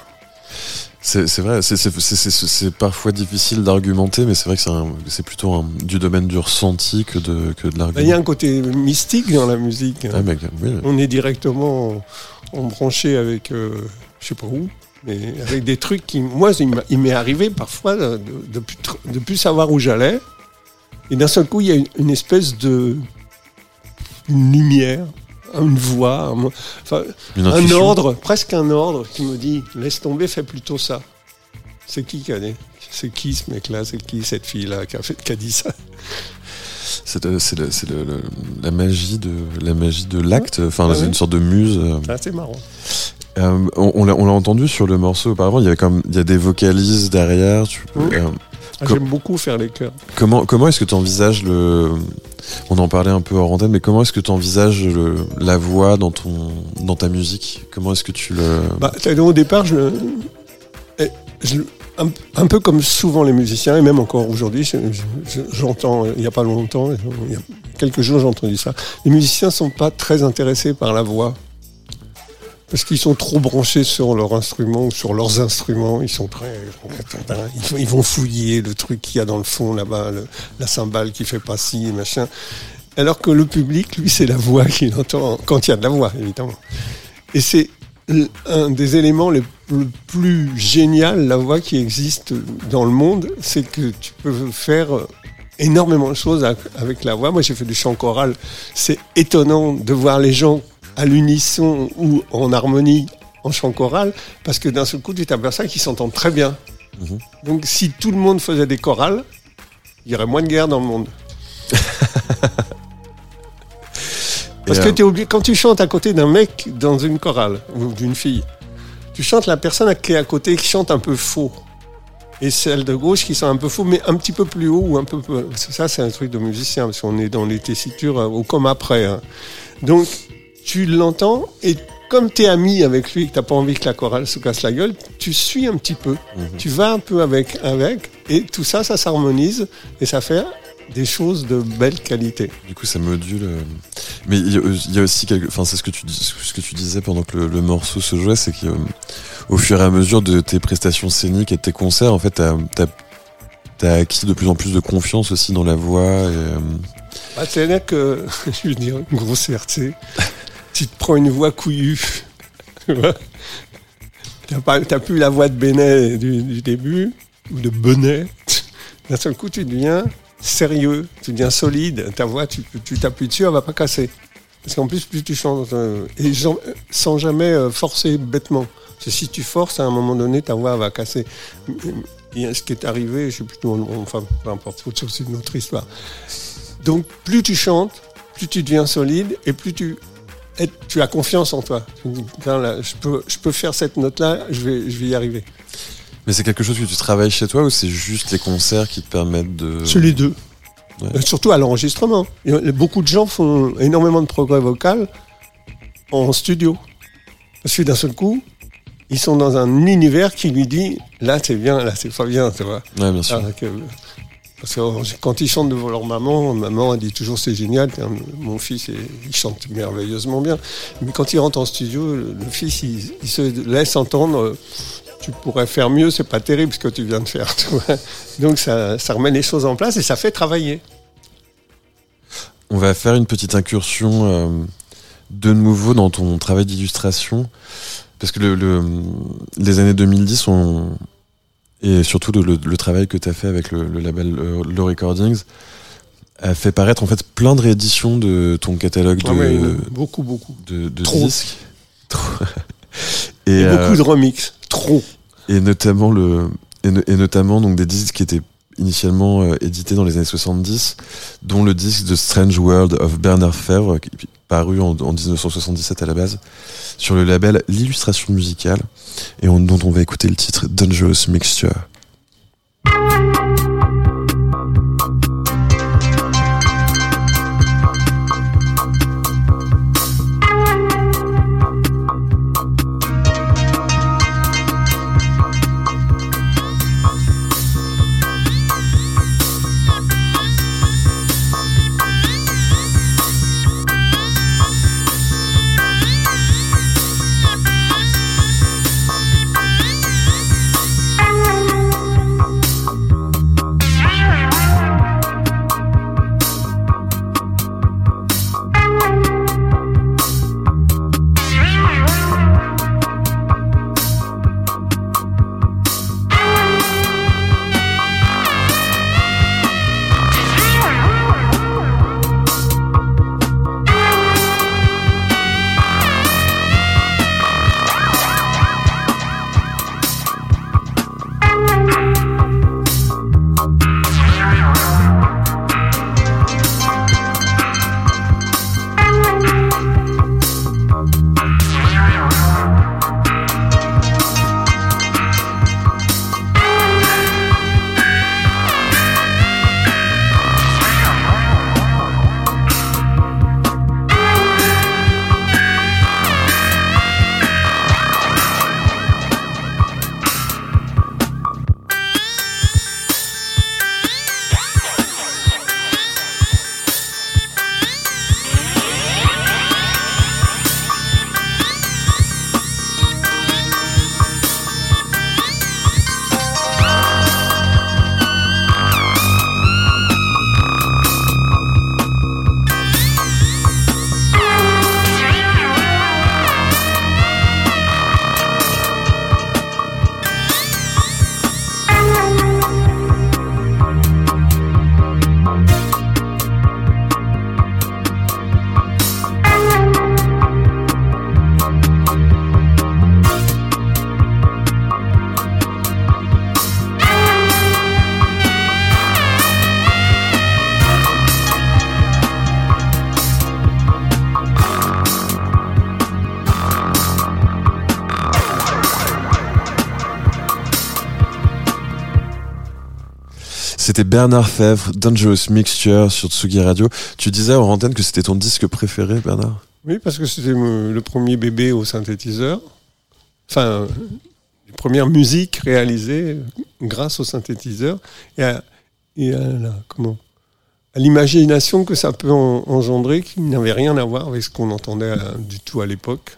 C'est vrai, c'est- parfois difficile d'argumenter, mais c'est vrai que c'est plutôt un- du domaine du ressenti que de, que de Ben, Il y a l'argument. un côté mystique dans la musique. Ah, oui. On est directement embranché avec, euh, je sais pas où, mais avec des trucs qui, moi, il m'est arrivé parfois de, plus, de plus savoir où j'allais. Et d'un seul coup, il y a une, une espèce de une lumière, une voix, un, enfin, ordre, presque un ordre qui me dit laisse tomber, fais plutôt ça. C'est qui qui a dit C'est qui ce mec-là C'est qui cette fille-là qui a, fait- qui a dit ça C'est euh, la magie de la magie de l'acte. Enfin, Ah c'est une sorte de muse. euh. Ah, C'est marrant. Euh, on on l'a on l'a entendu sur le morceau auparavant. Il y avait comme il y a des vocalises derrière. Tu peux- Oui. euh, Ah, J'aime beaucoup faire les chœurs. Comment, comment est-ce que tu envisages le. On en parlait un peu hors antenne, mais comment est-ce que tu envisages le, la voix dans, ton, dans ta musique? Comment est-ce que tu le. Bah, au départ, je, eh, je- un, un peu comme souvent les musiciens, et même encore aujourd'hui, je- je- je- j'entends, il n'y a pas longtemps, il y a quelques jours, j'ai entendu ça. Les musiciens sont pas très intéressés par la voix. Parce qu'ils sont trop branchés sur leur instrument ou sur leurs instruments. Ils sont très. Ils vont- fouiller le truc qu'il y a dans le fond là-bas, la cymbale qui fait pas ci, machin. Alors que le public, lui, c'est la voix qu'il entend, quand il y a de la voix, évidemment. Et c'est un des éléments les le plus génial, la voix qui existe dans le monde, c'est que tu peux faire énormément de choses avec la voix. Moi, j'ai fait du chant choral. C'est étonnant de voir les gens à l'unisson ou en harmonie en chant choral, parce que d'un seul coup, tu t'aperçois qu'ils s'entendent très bien. Mhm. Donc, si tout le monde faisait des chorales, il y aurait moins de guerre dans le monde. [laughs] Parce que tu es obligé, quand tu chantes à côté d'un mec dans une chorale ou d'une fille, tu chantes la personne qui est à côté qui chante un peu faux. Et celle de gauche qui chante un peu faux, mais un petit peu plus haut ou un peu plus. Ça, c'est un truc de musicien, parce qu'on est dans les tessitures euh, au comme après. hein. Donc, tu l'entends et comme tu es ami avec lui et que tu pas envie que la chorale se casse la gueule, tu suis un petit peu. Mhm. Tu vas un peu avec, avec, et tout ça, ça s'harmonise et ça fait des choses de belle qualité. Du coup, ça module. euh, Mais il y, a- aussi quelque. Enfin, c'est ce que tu dis, ce que tu disais pendant que le, le morceau se jouait, c'est qu'au fur et à mesure de tes prestations scéniques et de tes concerts, en fait, t'as as, acquis de plus en plus de confiance aussi dans la voix. Et, euh, Bah, C'est-à-dire que, [laughs] je veux dire, une grosse RT, tu te prends une voix couillue. tu vois. T'as t'as plus la voix de Benet du, début, ou de Benet. D'un seul coup, tu deviens sérieux, tu deviens solide. Ta voix, tu t'appuies dessus, elle va pas casser. Parce qu'en plus, plus tu chantes, euh, et sans jamais euh, forcer bêtement. Parce que si tu forces, à un moment donné, ta voix va casser. Ce qui est arrivé, je sais plus, tout, enfin, peu importe, c'est une autre histoire. Donc, plus tu chantes, plus tu deviens solide, et plus tu, et tu as confiance en toi. Tu te dis, Putain, là, je, peux, je peux faire cette note-là, je vais, je vais y arriver. Mais c'est quelque chose que tu travailles chez toi ou c'est juste les concerts qui te permettent de. C'est les deux. Ouais. Euh, Surtout à l'enregistrement. Beaucoup de gens font énormément de progrès vocal en studio. Parce que d'un seul coup, ils sont dans un univers qui lui dit là c'est bien, là c'est pas bien, tu vois. Ouais, bien sûr. Que- parce que quand ils chantent devant leur maman, maman elle dit toujours c'est génial, mon fils il chante merveilleusement bien. Mais quand il rentre en studio, le, fils il, se laisse entendre euh, tu pourrais faire mieux, c'est pas terrible ce que tu viens de faire. Donc ça, remet les choses en place et ça fait travailler. On va faire une petite incursion euh, de nouveau dans ton travail d'illustration. Parce que le, le- les années 2010 ont, et surtout le, le- le travail que tu as fait avec le, le label euh, Low Recordings a fait paraître en fait plein de rééditions de ton catalogue de, Ah ouais, beaucoup, beaucoup. de, de Trop. disques. [laughs] Trop. Et, et, euh, beaucoup de remix. Trop. et notamment le et, no- et notamment donc des disques qui étaient initialement euh, édités dans les années 70 dont le disque de Strange World of Bernard Fèvre qui paru en, en 1977 à la base sur le label l'illustration musicale et on- dont on va écouter le titre Dangerous Mixture C'était Bernard Fèvre, Dangerous Mixture sur Tsugi Radio. Tu disais en antenne que c'était ton disque préféré, Bernard? Oui, parce que c'était euh, le premier bébé au synthétiseur. Enfin, euh, les premières musiques réalisées euh, grâce au synthétiseur et à, et comment? À l'imagination que ça peut en- engendrer qui n'avait rien à voir avec ce qu'on entendait euh, du tout à l'époque.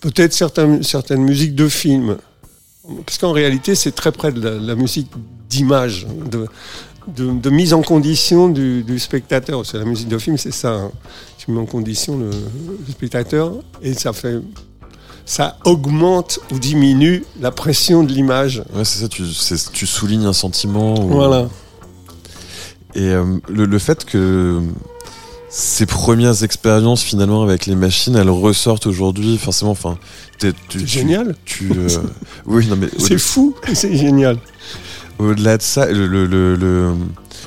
Peut-être certaines, certaines musiques de films. Parce qu'en réalité, c'est très près de la, la musique d'image, de, de, de mise en condition du, du spectateur. C'est la musique de film, c'est ça. hein. Tu mets en condition le, le spectateur et ça fait, ça augmente ou diminue la pression de l'image. Ouais, c'est ça, tu, soulignes un sentiment. ou- Voilà. Et euh, le, le fait que ces premières expériences finalement avec les machines, elles ressortent aujourd'hui, forcément. Enfin, t'es- tu, C'est tu- génial. Tu, euh, [laughs] oui, non mais C'est fou, [laughs] c'est génial. au- au-delà de ça, le, le, le, le,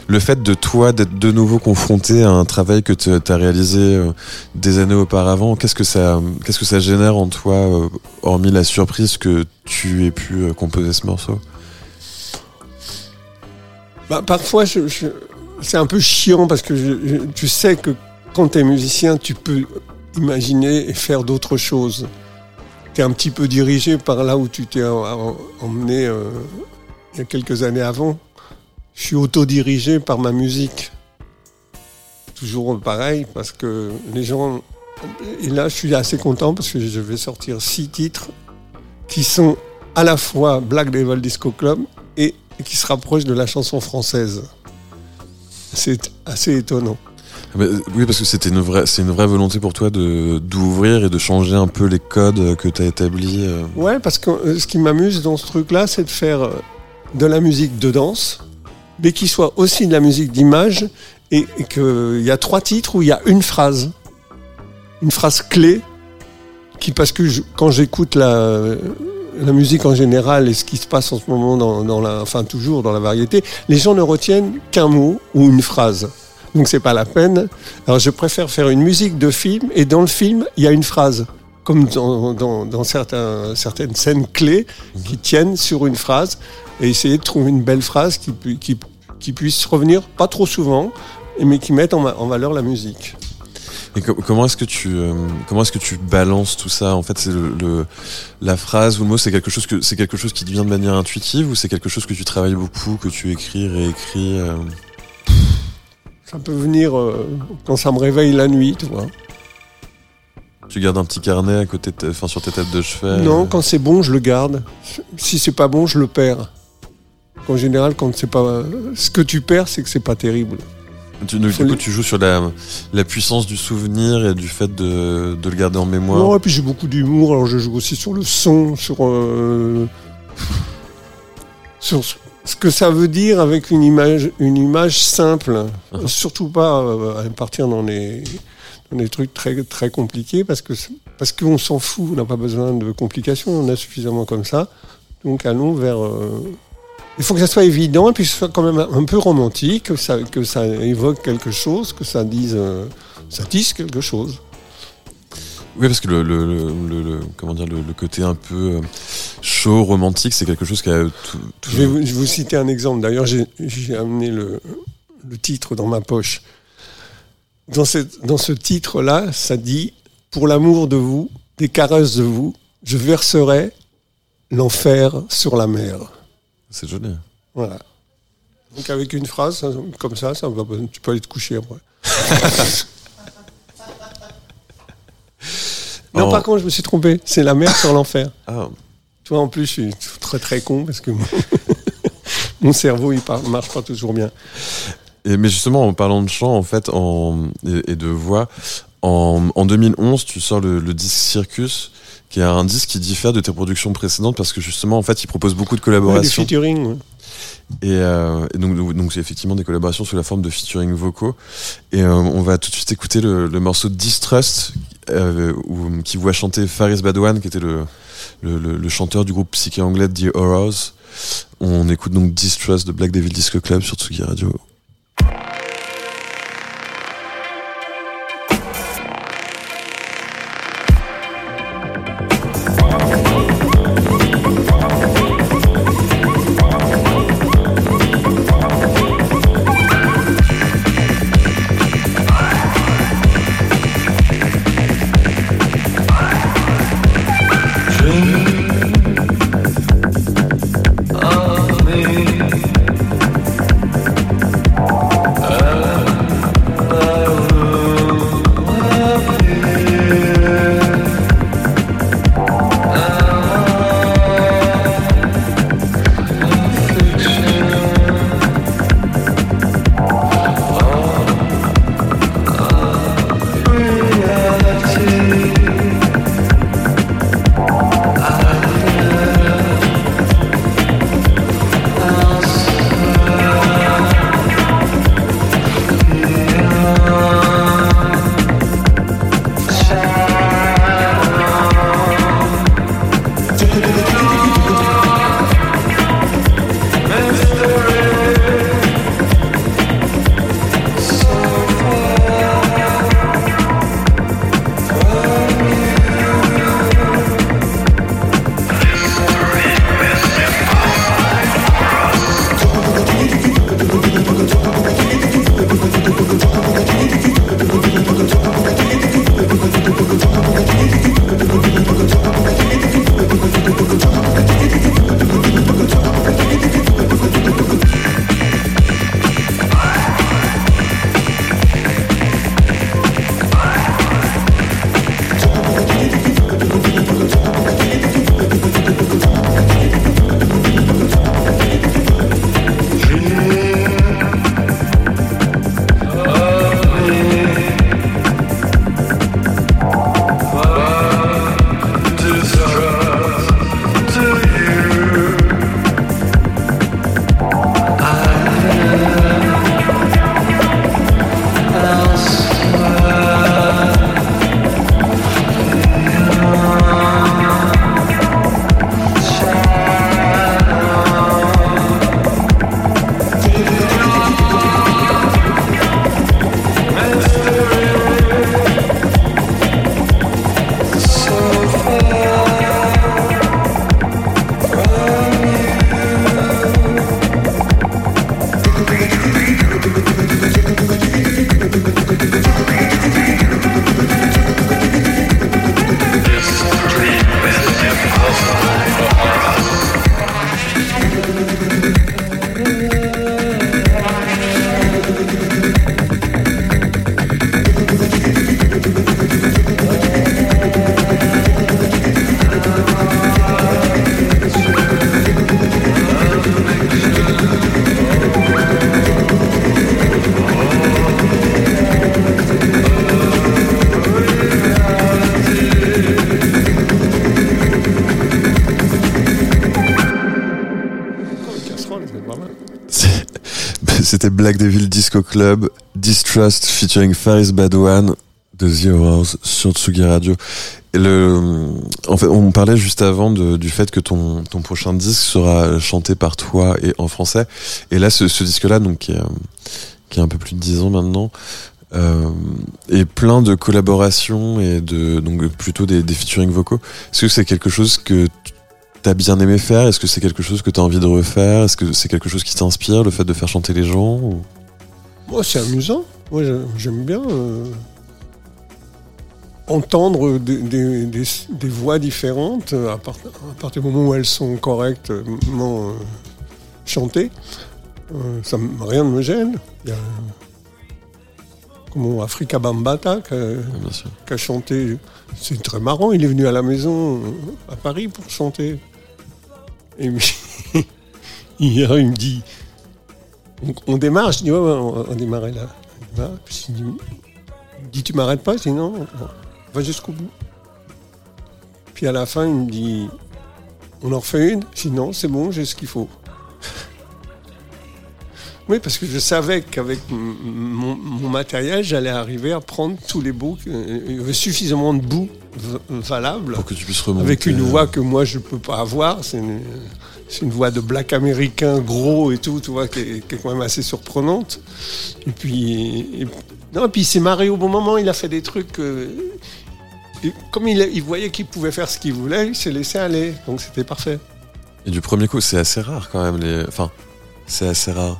le fait de toi d'être de nouveau confronté à un travail que tu as réalisé euh, des années auparavant, qu'est-ce que ça, qu'est-ce que ça génère en toi, euh, hormis la surprise que tu aies pu euh, composer ce morceau? Bah, parfois, je- je- c'est un peu chiant parce que tu sais que quand tu es musicien, tu peux imaginer et faire d'autres choses. Tu es un petit peu dirigé par là où tu t'es en- en- emmené euh, il y a quelques années avant. Je suis autodirigé par ma musique. Toujours pareil parce que les gens... Et là, je suis assez content parce que je vais sortir six titres qui sont à la fois Black Devil Disco Club et qui se rapproche de la chanson française. C'est assez étonnant. Oui, parce que c'était une vraie, c'est une vraie volonté pour toi de d'ouvrir et de changer un peu les codes que tu as établis. euh. Ouais, parce que euh, ce qui m'amuse dans ce truc-là, c'est de faire euh, de la musique de danse, mais qui soit aussi de la musique d'image, et, et qu'il y a trois titres où il y a une phrase, une phrase clé, qui parce que je- quand j'écoute la, la musique en général et ce qui se passe en ce moment dans, la, enfin toujours dans la variété, les gens ne retiennent qu'un mot ou une phrase. Donc c'est pas la peine. Alors je préfère faire une musique de film et dans le film il y a une phrase, comme dans, dans, certaines scènes clés qui tiennent sur une phrase et essayer de trouver une belle phrase qui, pu- qui, qui puisse revenir pas trop souvent, mais qui mette en valeur la musique. Et co- comment est-ce que tu euh, comment est-ce que tu balances tout ça En fait, c'est le, le- la phrase ou le mot, c'est quelque chose que c'est quelque chose qui te vient de manière intuitive ou c'est quelque chose que tu travailles beaucoup, que tu écris, réécris. euh? Ça peut venir euh, quand ça me réveille la nuit, tu vois. Tu gardes un petit carnet à côté, de ta- enfin sur tes têtes de chevet. Non, euh, quand c'est bon, je le garde. Si c'est pas bon, je le perds. En général, quand c'est pas, ce que tu perds, c'est que c'est pas terrible. Tu, du coup, tu joues sur la, la puissance du souvenir et du fait de, de le garder en mémoire. Non, et puis j'ai beaucoup d'humour, alors je joue aussi sur le son, sur, euh, sur ce que ça veut dire avec une image, une image simple. Uh-huh. Surtout pas euh, partir dans les, dans trucs très, très compliqués, parce que parce qu'on s'en fout, on n'a pas besoin de complications, on a suffisamment comme ça. Donc allons vers. euh, il faut que ça soit évident et puis que ce soit quand même un peu romantique, que ça, que ça évoque quelque chose, que ça dise, euh, ça dise quelque chose. Oui, parce que le, le, le, comment dire le, côté un peu euh, chaud, romantique, c'est quelque chose qui a tout, tout- Je vais, vous, je vais vous citer un exemple. D'ailleurs, j'ai j'ai amené le, le titre dans ma poche. Dans, cette, dans ce titre-là, ça dit Pour l'amour de vous, des caresses de vous, je verserai l'enfer sur la mer. C'est joli. Voilà. Donc, avec une phrase ça, comme ça, ça va, tu peux aller te coucher après. [laughs] non, Oh. par contre, je me suis trompé. C'est la mer sur l'enfer. Tu vois, en plus, je suis très très con parce que mon, [laughs] mon cerveau, il par- marche pas toujours bien. Et, mais justement, en parlant de chant, en fait, en, et, et de voix, en, en 2011, tu sors le, le disque Circus, qui est un disque qui diffère de tes productions précédentes parce que justement, en fait, il propose beaucoup de Ouais, des collaborations. featuring. ouais. et, euh, et donc, donc, c'est effectivement des collaborations sous la forme de featuring vocaux. Et euh, on va tout de suite écouter le, le morceau Distrust, euh, où- qui voit chanter Faris Badwan, qui était le, le, le- le chanteur du groupe psyché anglais The Horrors. On écoute donc Distrust de Black Devil Disco Club sur Tsugi Radio. Black Devil Disco Club, Distrust featuring Faris Badouane de The Horrors sur Tsugi Radio. Et le, en fait, on parlait juste avant du fait que ton, ton prochain disque sera chanté par toi et en français. Et là, ce, disque-là, donc, qui est, un peu plus de 10 ans maintenant, euh, et plein de collaborations et de, donc, plutôt des, des featuring vocaux. Est-ce que c'est quelque chose que t'as bien aimé faire? Est-ce que c'est quelque chose que t'as envie de refaire? Est-ce que c'est quelque chose qui t'inspire, le fait de faire chanter les gens ou... Moi, c'est amusant. Moi, j'aime bien euh, entendre des, des- des- des voix différentes euh, à, part- à partir du moment où elles sont correctement euh, chantées. Euh, ça, me- rien ne me gêne. Il y a comment, Afrika Bambata qui a, chanté. C'est très marrant. Il est venu à la maison à Paris pour chanter. Et [laughs] il me dit on, démarre. Je dis ouais, on, on démarrait là. On. Puis il, me dit tu m'arrêtes pas Je dis non, on va jusqu'au bout. Puis à la fin, il me dit on en refait une Je dis non, c'est bon, j'ai ce qu'il faut. [laughs] Oui, parce que je savais qu'avec mon, matériel, j'allais arriver à prendre tous les bouts. euh, suffisamment de bouts v- valables Pour que tu puisses remonter. avec une voix que moi je peux pas avoir. C'est une, voix de black américain gros et tout, tu vois, qui est, qui est quand même assez surprenante. Et puis, et- non, et puis il s'est marré au bon moment. Il a fait des trucs. euh, et comme il, il voyait qu'il pouvait faire ce qu'il voulait, il s'est laissé aller. Donc c'était parfait. Et du premier coup, c'est assez rare quand même. Les... Enfin, c'est assez rare. Moi,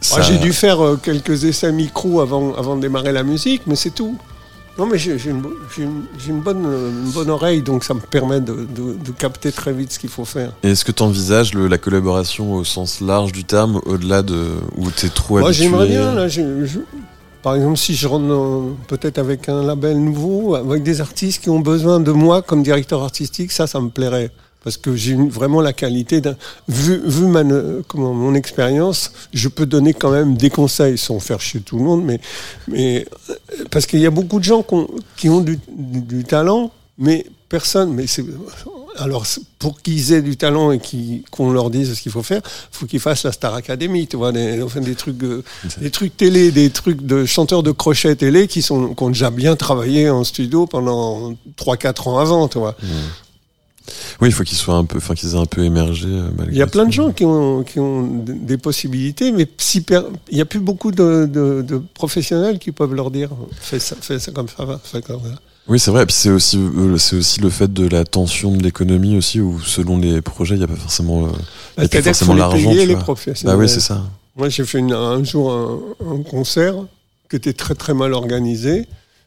Ça- J'ai dû faire euh, quelques essais micro avant, avant de démarrer la musique, mais c'est tout. Non, mais j'ai une, une- bonne, une bonne oreille, donc ça me permet de, de- de capter très vite ce qu'il faut faire. Et est-ce que tu envisages la collaboration au sens large du terme, au-delà de où t'es trop Moi, habitué j'aimerais bien. Là, je- je- par exemple, si je rentre peut-être avec un label nouveau, avec des artistes qui ont besoin de moi comme directeur artistique, ça, ça me plairait. Parce que j'ai vraiment la qualité d'un. Vu, vu ma, ne- comment, mon expérience, je peux donner quand même des conseils sans faire chier tout le monde, mais, mais euh, parce qu'il y a beaucoup de gens qui ont, qui ont du, du- du talent, mais personne. Mais c'est alors pour qu'ils aient du talent et qu'on leur dise ce qu'il faut faire, faut qu'ils fassent la Star Academy, tu vois, des, enfin, des trucs, euh, des trucs télé, des trucs de chanteurs de crochet télé qui sont qui ont déjà bien travaillé en studio pendant 3-4 ans avant, tu vois. Oui, il faut qu'ils soient un peu, enfin qu'ils aient un peu émergé. euh, Il y a plein de gens qui ont, qui ont d- des possibilités, mais il n'y a plus beaucoup de, de- de professionnels qui peuvent leur dire fais ça, fais ça comme ça, va, fais comme ça. Oui, c'est vrai. Et puis c'est aussi, euh, c'est aussi le fait de la tension de l'économie aussi, où selon les projets, il n'y a pas forcément. euh, il y a plus C'est-à-dire qu'il faut forcément les l'argent. les vois. professionnels. Bah oui, c'est ça. Moi, j'ai fait une- un jour un, un concert qui était très très mal organisé.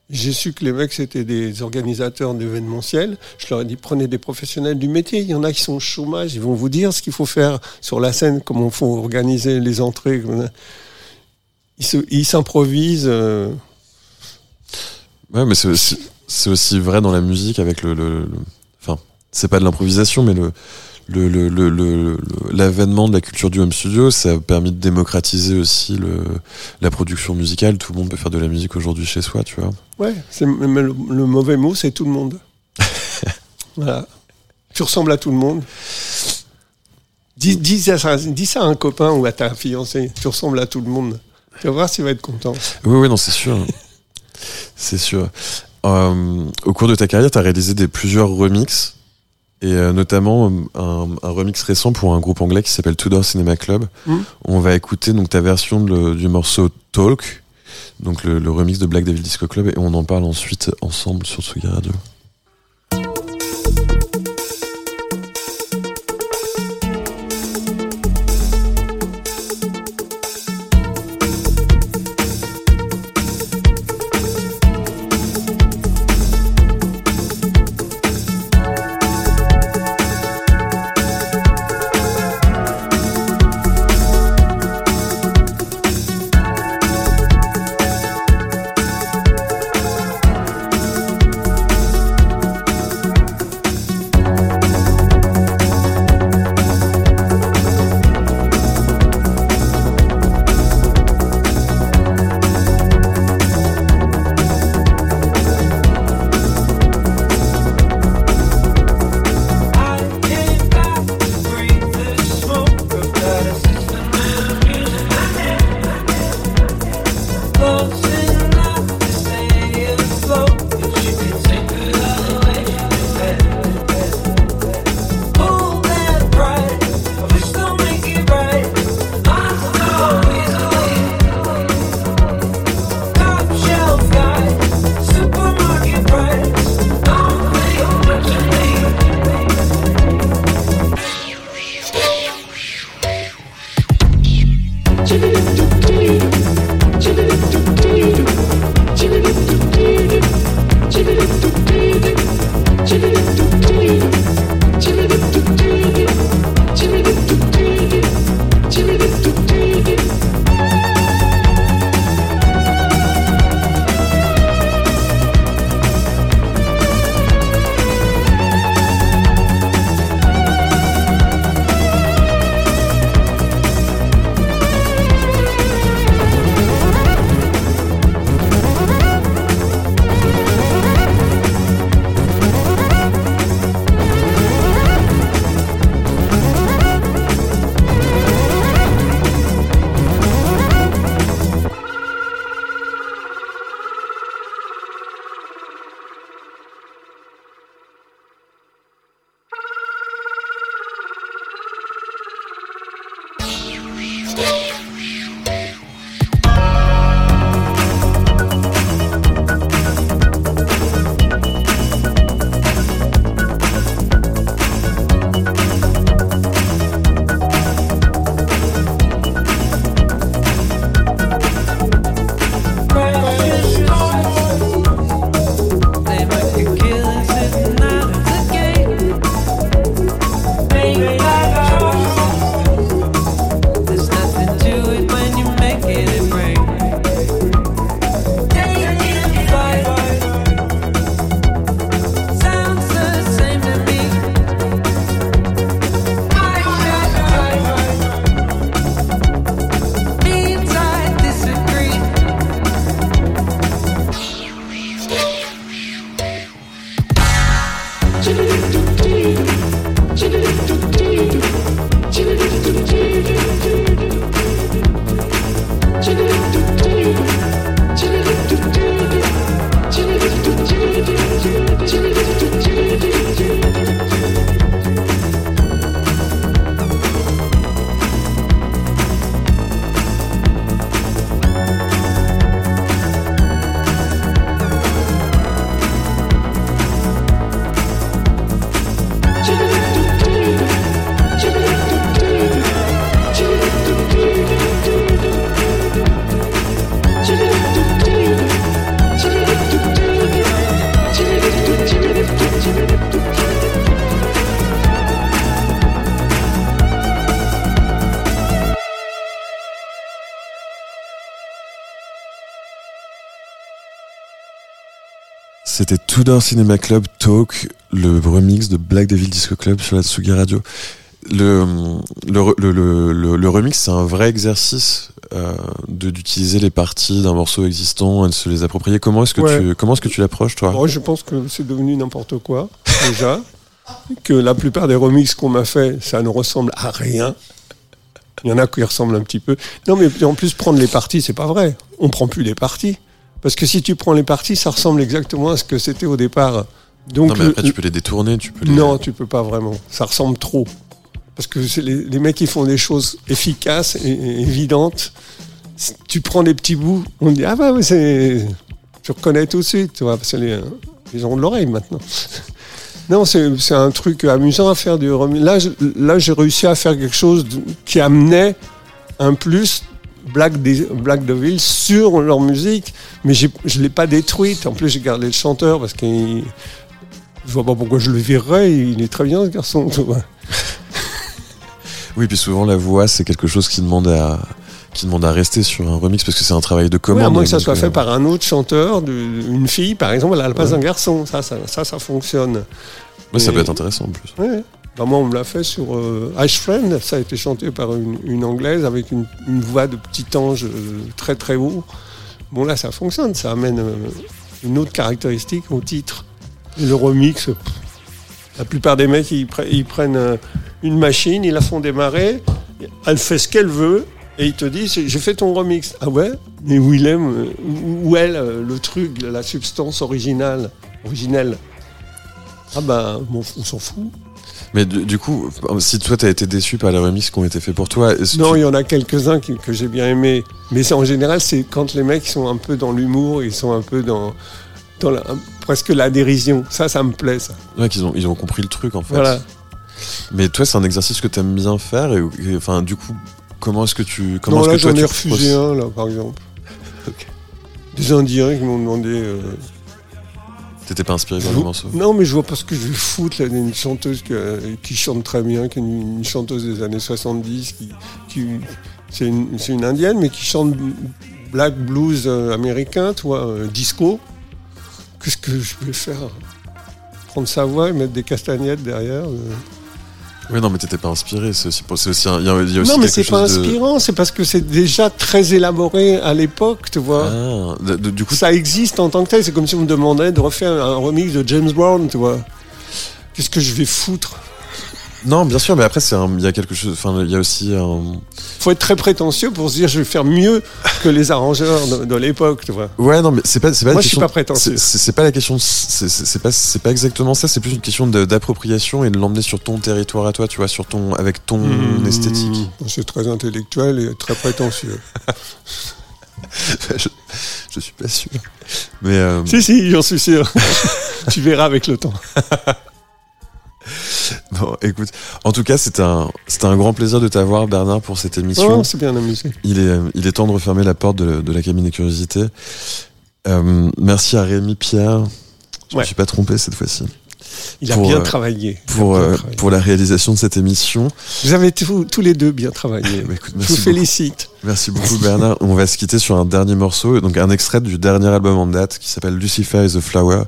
J'ai su que les mecs c'était des organisateurs d'événementiels. Je leur ai dit prenez des professionnels du métier. Il y en a qui sont au chômage, ils vont vous dire ce qu'il faut faire sur la scène, comment il faut organiser les entrées. Ils se- ils s'improvisent. euh, Ouais, mais c'est aussi, c'est aussi vrai dans la musique avec le, le, le- enfin, c'est pas de l'improvisation, mais le, le, le, le, le- le- l'avènement de la culture du home studio, ça a permis de démocratiser aussi le, la production musicale. Tout le monde peut faire de la musique aujourd'hui chez soi, tu vois. Ouais, c'est, mais le, mauvais mot, c'est tout le monde. [laughs] voilà. Tu ressembles à tout le monde. Dis, dis, ça, dis ça à un copain ou à ta fiancée. Tu ressembles à tout le monde. Tu vas voir s'il va être content. Oui, oui, non, c'est sûr. c'est sûr. Euh, au cours de ta carrière, tu as réalisé des, plusieurs remixes, et euh, notamment euh, un, un remix récent pour un groupe anglais qui s'appelle Tudor Cinema Club. Mm. On va écouter donc ta version de du morceau Talk, donc le, le remix de Black Devil Disco Club, et on en parle ensuite ensemble sur Tsugi Radio. Tudor Cinema Club Talk, le remix de Black Devil Disco Club sur la Tsugi Radio. Le, le, le, le, le remix, c'est un vrai exercice euh, de d'utiliser les parties d'un morceau existant et de se les approprier. Comment est-ce que Ouais. tu comment est-ce que tu l'approches, toi? Moi, je pense que c'est devenu n'importe quoi, déjà. [laughs] que la plupart des remixes qu'on m'a fait, ça ne ressemble à rien. Il y en a qui ressemblent un petit peu. Non, mais en plus, prendre les parties, c'est pas vrai. On prend plus les parties. Parce que si tu prends les parties, ça ressemble exactement à ce que c'était au départ. Donc, Non, mais le- après, tu peux les détourner, tu peux les. non, tu peux pas vraiment. Ça ressemble trop. Parce que les, les mecs qui font des choses efficaces et, et évidentes. Si Tu prends des petits bouts, on dit ah bah ouais, c'est, tu reconnais tout de suite, tu vois, parce que les, ils ont de l'oreille maintenant. [laughs] non, c'est, un truc amusant à faire du. Là, j'ai réussi à faire quelque chose qui amenait un plus Black, de, Black Devil sur leur musique, mais je l'ai pas détruite. En plus, j'ai gardé le chanteur parce qu'il je vois pas pourquoi je le virerais, il est très bien ce garçon. Oui, puis souvent la voix, c'est quelque chose qui demande à qui demande à rester sur un remix parce que c'est un travail de Ouais, commande. à moins que ça soit euh, fait par un autre chanteur, une fille par exemple, elle a pas Ouais. un garçon, ça ça, ça, ça fonctionne. ouais, ça peut être intéressant en plus. Ouais. Moi, on me l'a fait sur euh, Ash Friend, ça a été chanté par une, anglaise avec une, voix de petit ange euh, très très haut. Bon, là, ça fonctionne, ça amène euh, une autre caractéristique au titre. Et le remix, la plupart des mecs, ils, pre- ils prennent euh, une machine, ils la font démarrer, elle fait ce qu'elle veut, et ils te disent J'ai fait ton remix. Ah ouais Mais où il aime, où est le, truc, la substance originale, originelle Ah ben, on s'en fout. Mais du, du coup, si toi t'as été déçu par les remixes qui ont été faits pour toi, Non, il y en a quelques-uns que j'ai bien aimés. Mais en général, c'est quand les mecs sont un peu dans l'humour, ils sont un peu dans, dans la- presque la dérision. Ça, ça me plaît, ça. tu- ouais, qu'ils ont ils ont compris le truc en fait. Voilà. Mais toi, c'est un exercice que t'aimes bien faire et, et, enfin du coup, comment est-ce que tu comment non, là, j'en ai tu refusé un, là, par exemple. Ok. Des Indiens qui m'ont demandé. euh, T'étais pas inspiré par le morceau Non, mais je vois pas ce que je vais foutre, là, d'une chanteuse qui, euh, qui chante très bien, qui est une, une chanteuse des années 70, qui, qui- c'est une, une indienne, mais qui chante black blues euh, américain, toi, euh, disco. Qu'est-ce que je vais faire? Prendre sa voix et mettre des castagnettes derrière euh. Oui, non, mais t'étais pas inspiré. C'est aussi, aussi, un- y a, il y a aussi Non, mais c'est pas de- inspirant, c'est parce que c'est déjà très élaboré à l'époque, tu vois. Ah, de- de- du coup, Ça existe en tant que tel, c'est comme si on me demandait de refaire un remix de James Brown, tu vois. Qu'est-ce que je vais foutre? Non, bien sûr, mais après, il y a quelque chose. Enfin, il y a aussi un. faut être très prétentieux pour se dire je vais faire mieux que les arrangeurs de, de l'époque, tu vois. Ouais, non, mais c'est pas, c'est pas. Moi, je suis pas prétentieux. c'est- pas la question. C'est pas, c'est pas exactement ça. C'est plus une question d'appropriation et de l'emmener sur ton territoire à toi, tu vois, sur ton, avec ton Mmh. esthétique. C'est très intellectuel et très prétentieux. [laughs] je, je suis pas sûr. Mais euh, si, si, j'en suis sûr. [laughs] tu verras avec le temps. [laughs] [laughs] bon, écoute, en tout cas, c'était un, un grand plaisir de t'avoir, Bernard, pour cette émission. Oh, c'est bien amusé. Il est, il est temps de refermer la porte de, de la cabine des curiosités. Euh, merci à Rémi Pierre. Je me Ouais. suis pas trompé cette fois-ci. Il a bien euh, travaillé. Il a Pour, bien euh, travaillé. pour la réalisation de cette émission. Vous avez tous tous les deux bien travaillé. [laughs] Bah, écoute, Je vous beaucoup. félicite. Merci beaucoup Bernard. On va se quitter sur un dernier morceau, donc un extrait du dernier album en date qui s'appelle Lucifer is a Flower,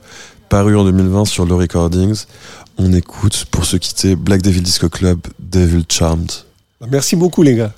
paru en 2020 sur Low Recordings. On écoute pour se quitter Black Devil Disco Club, Devil Charmed. Merci beaucoup, les gars.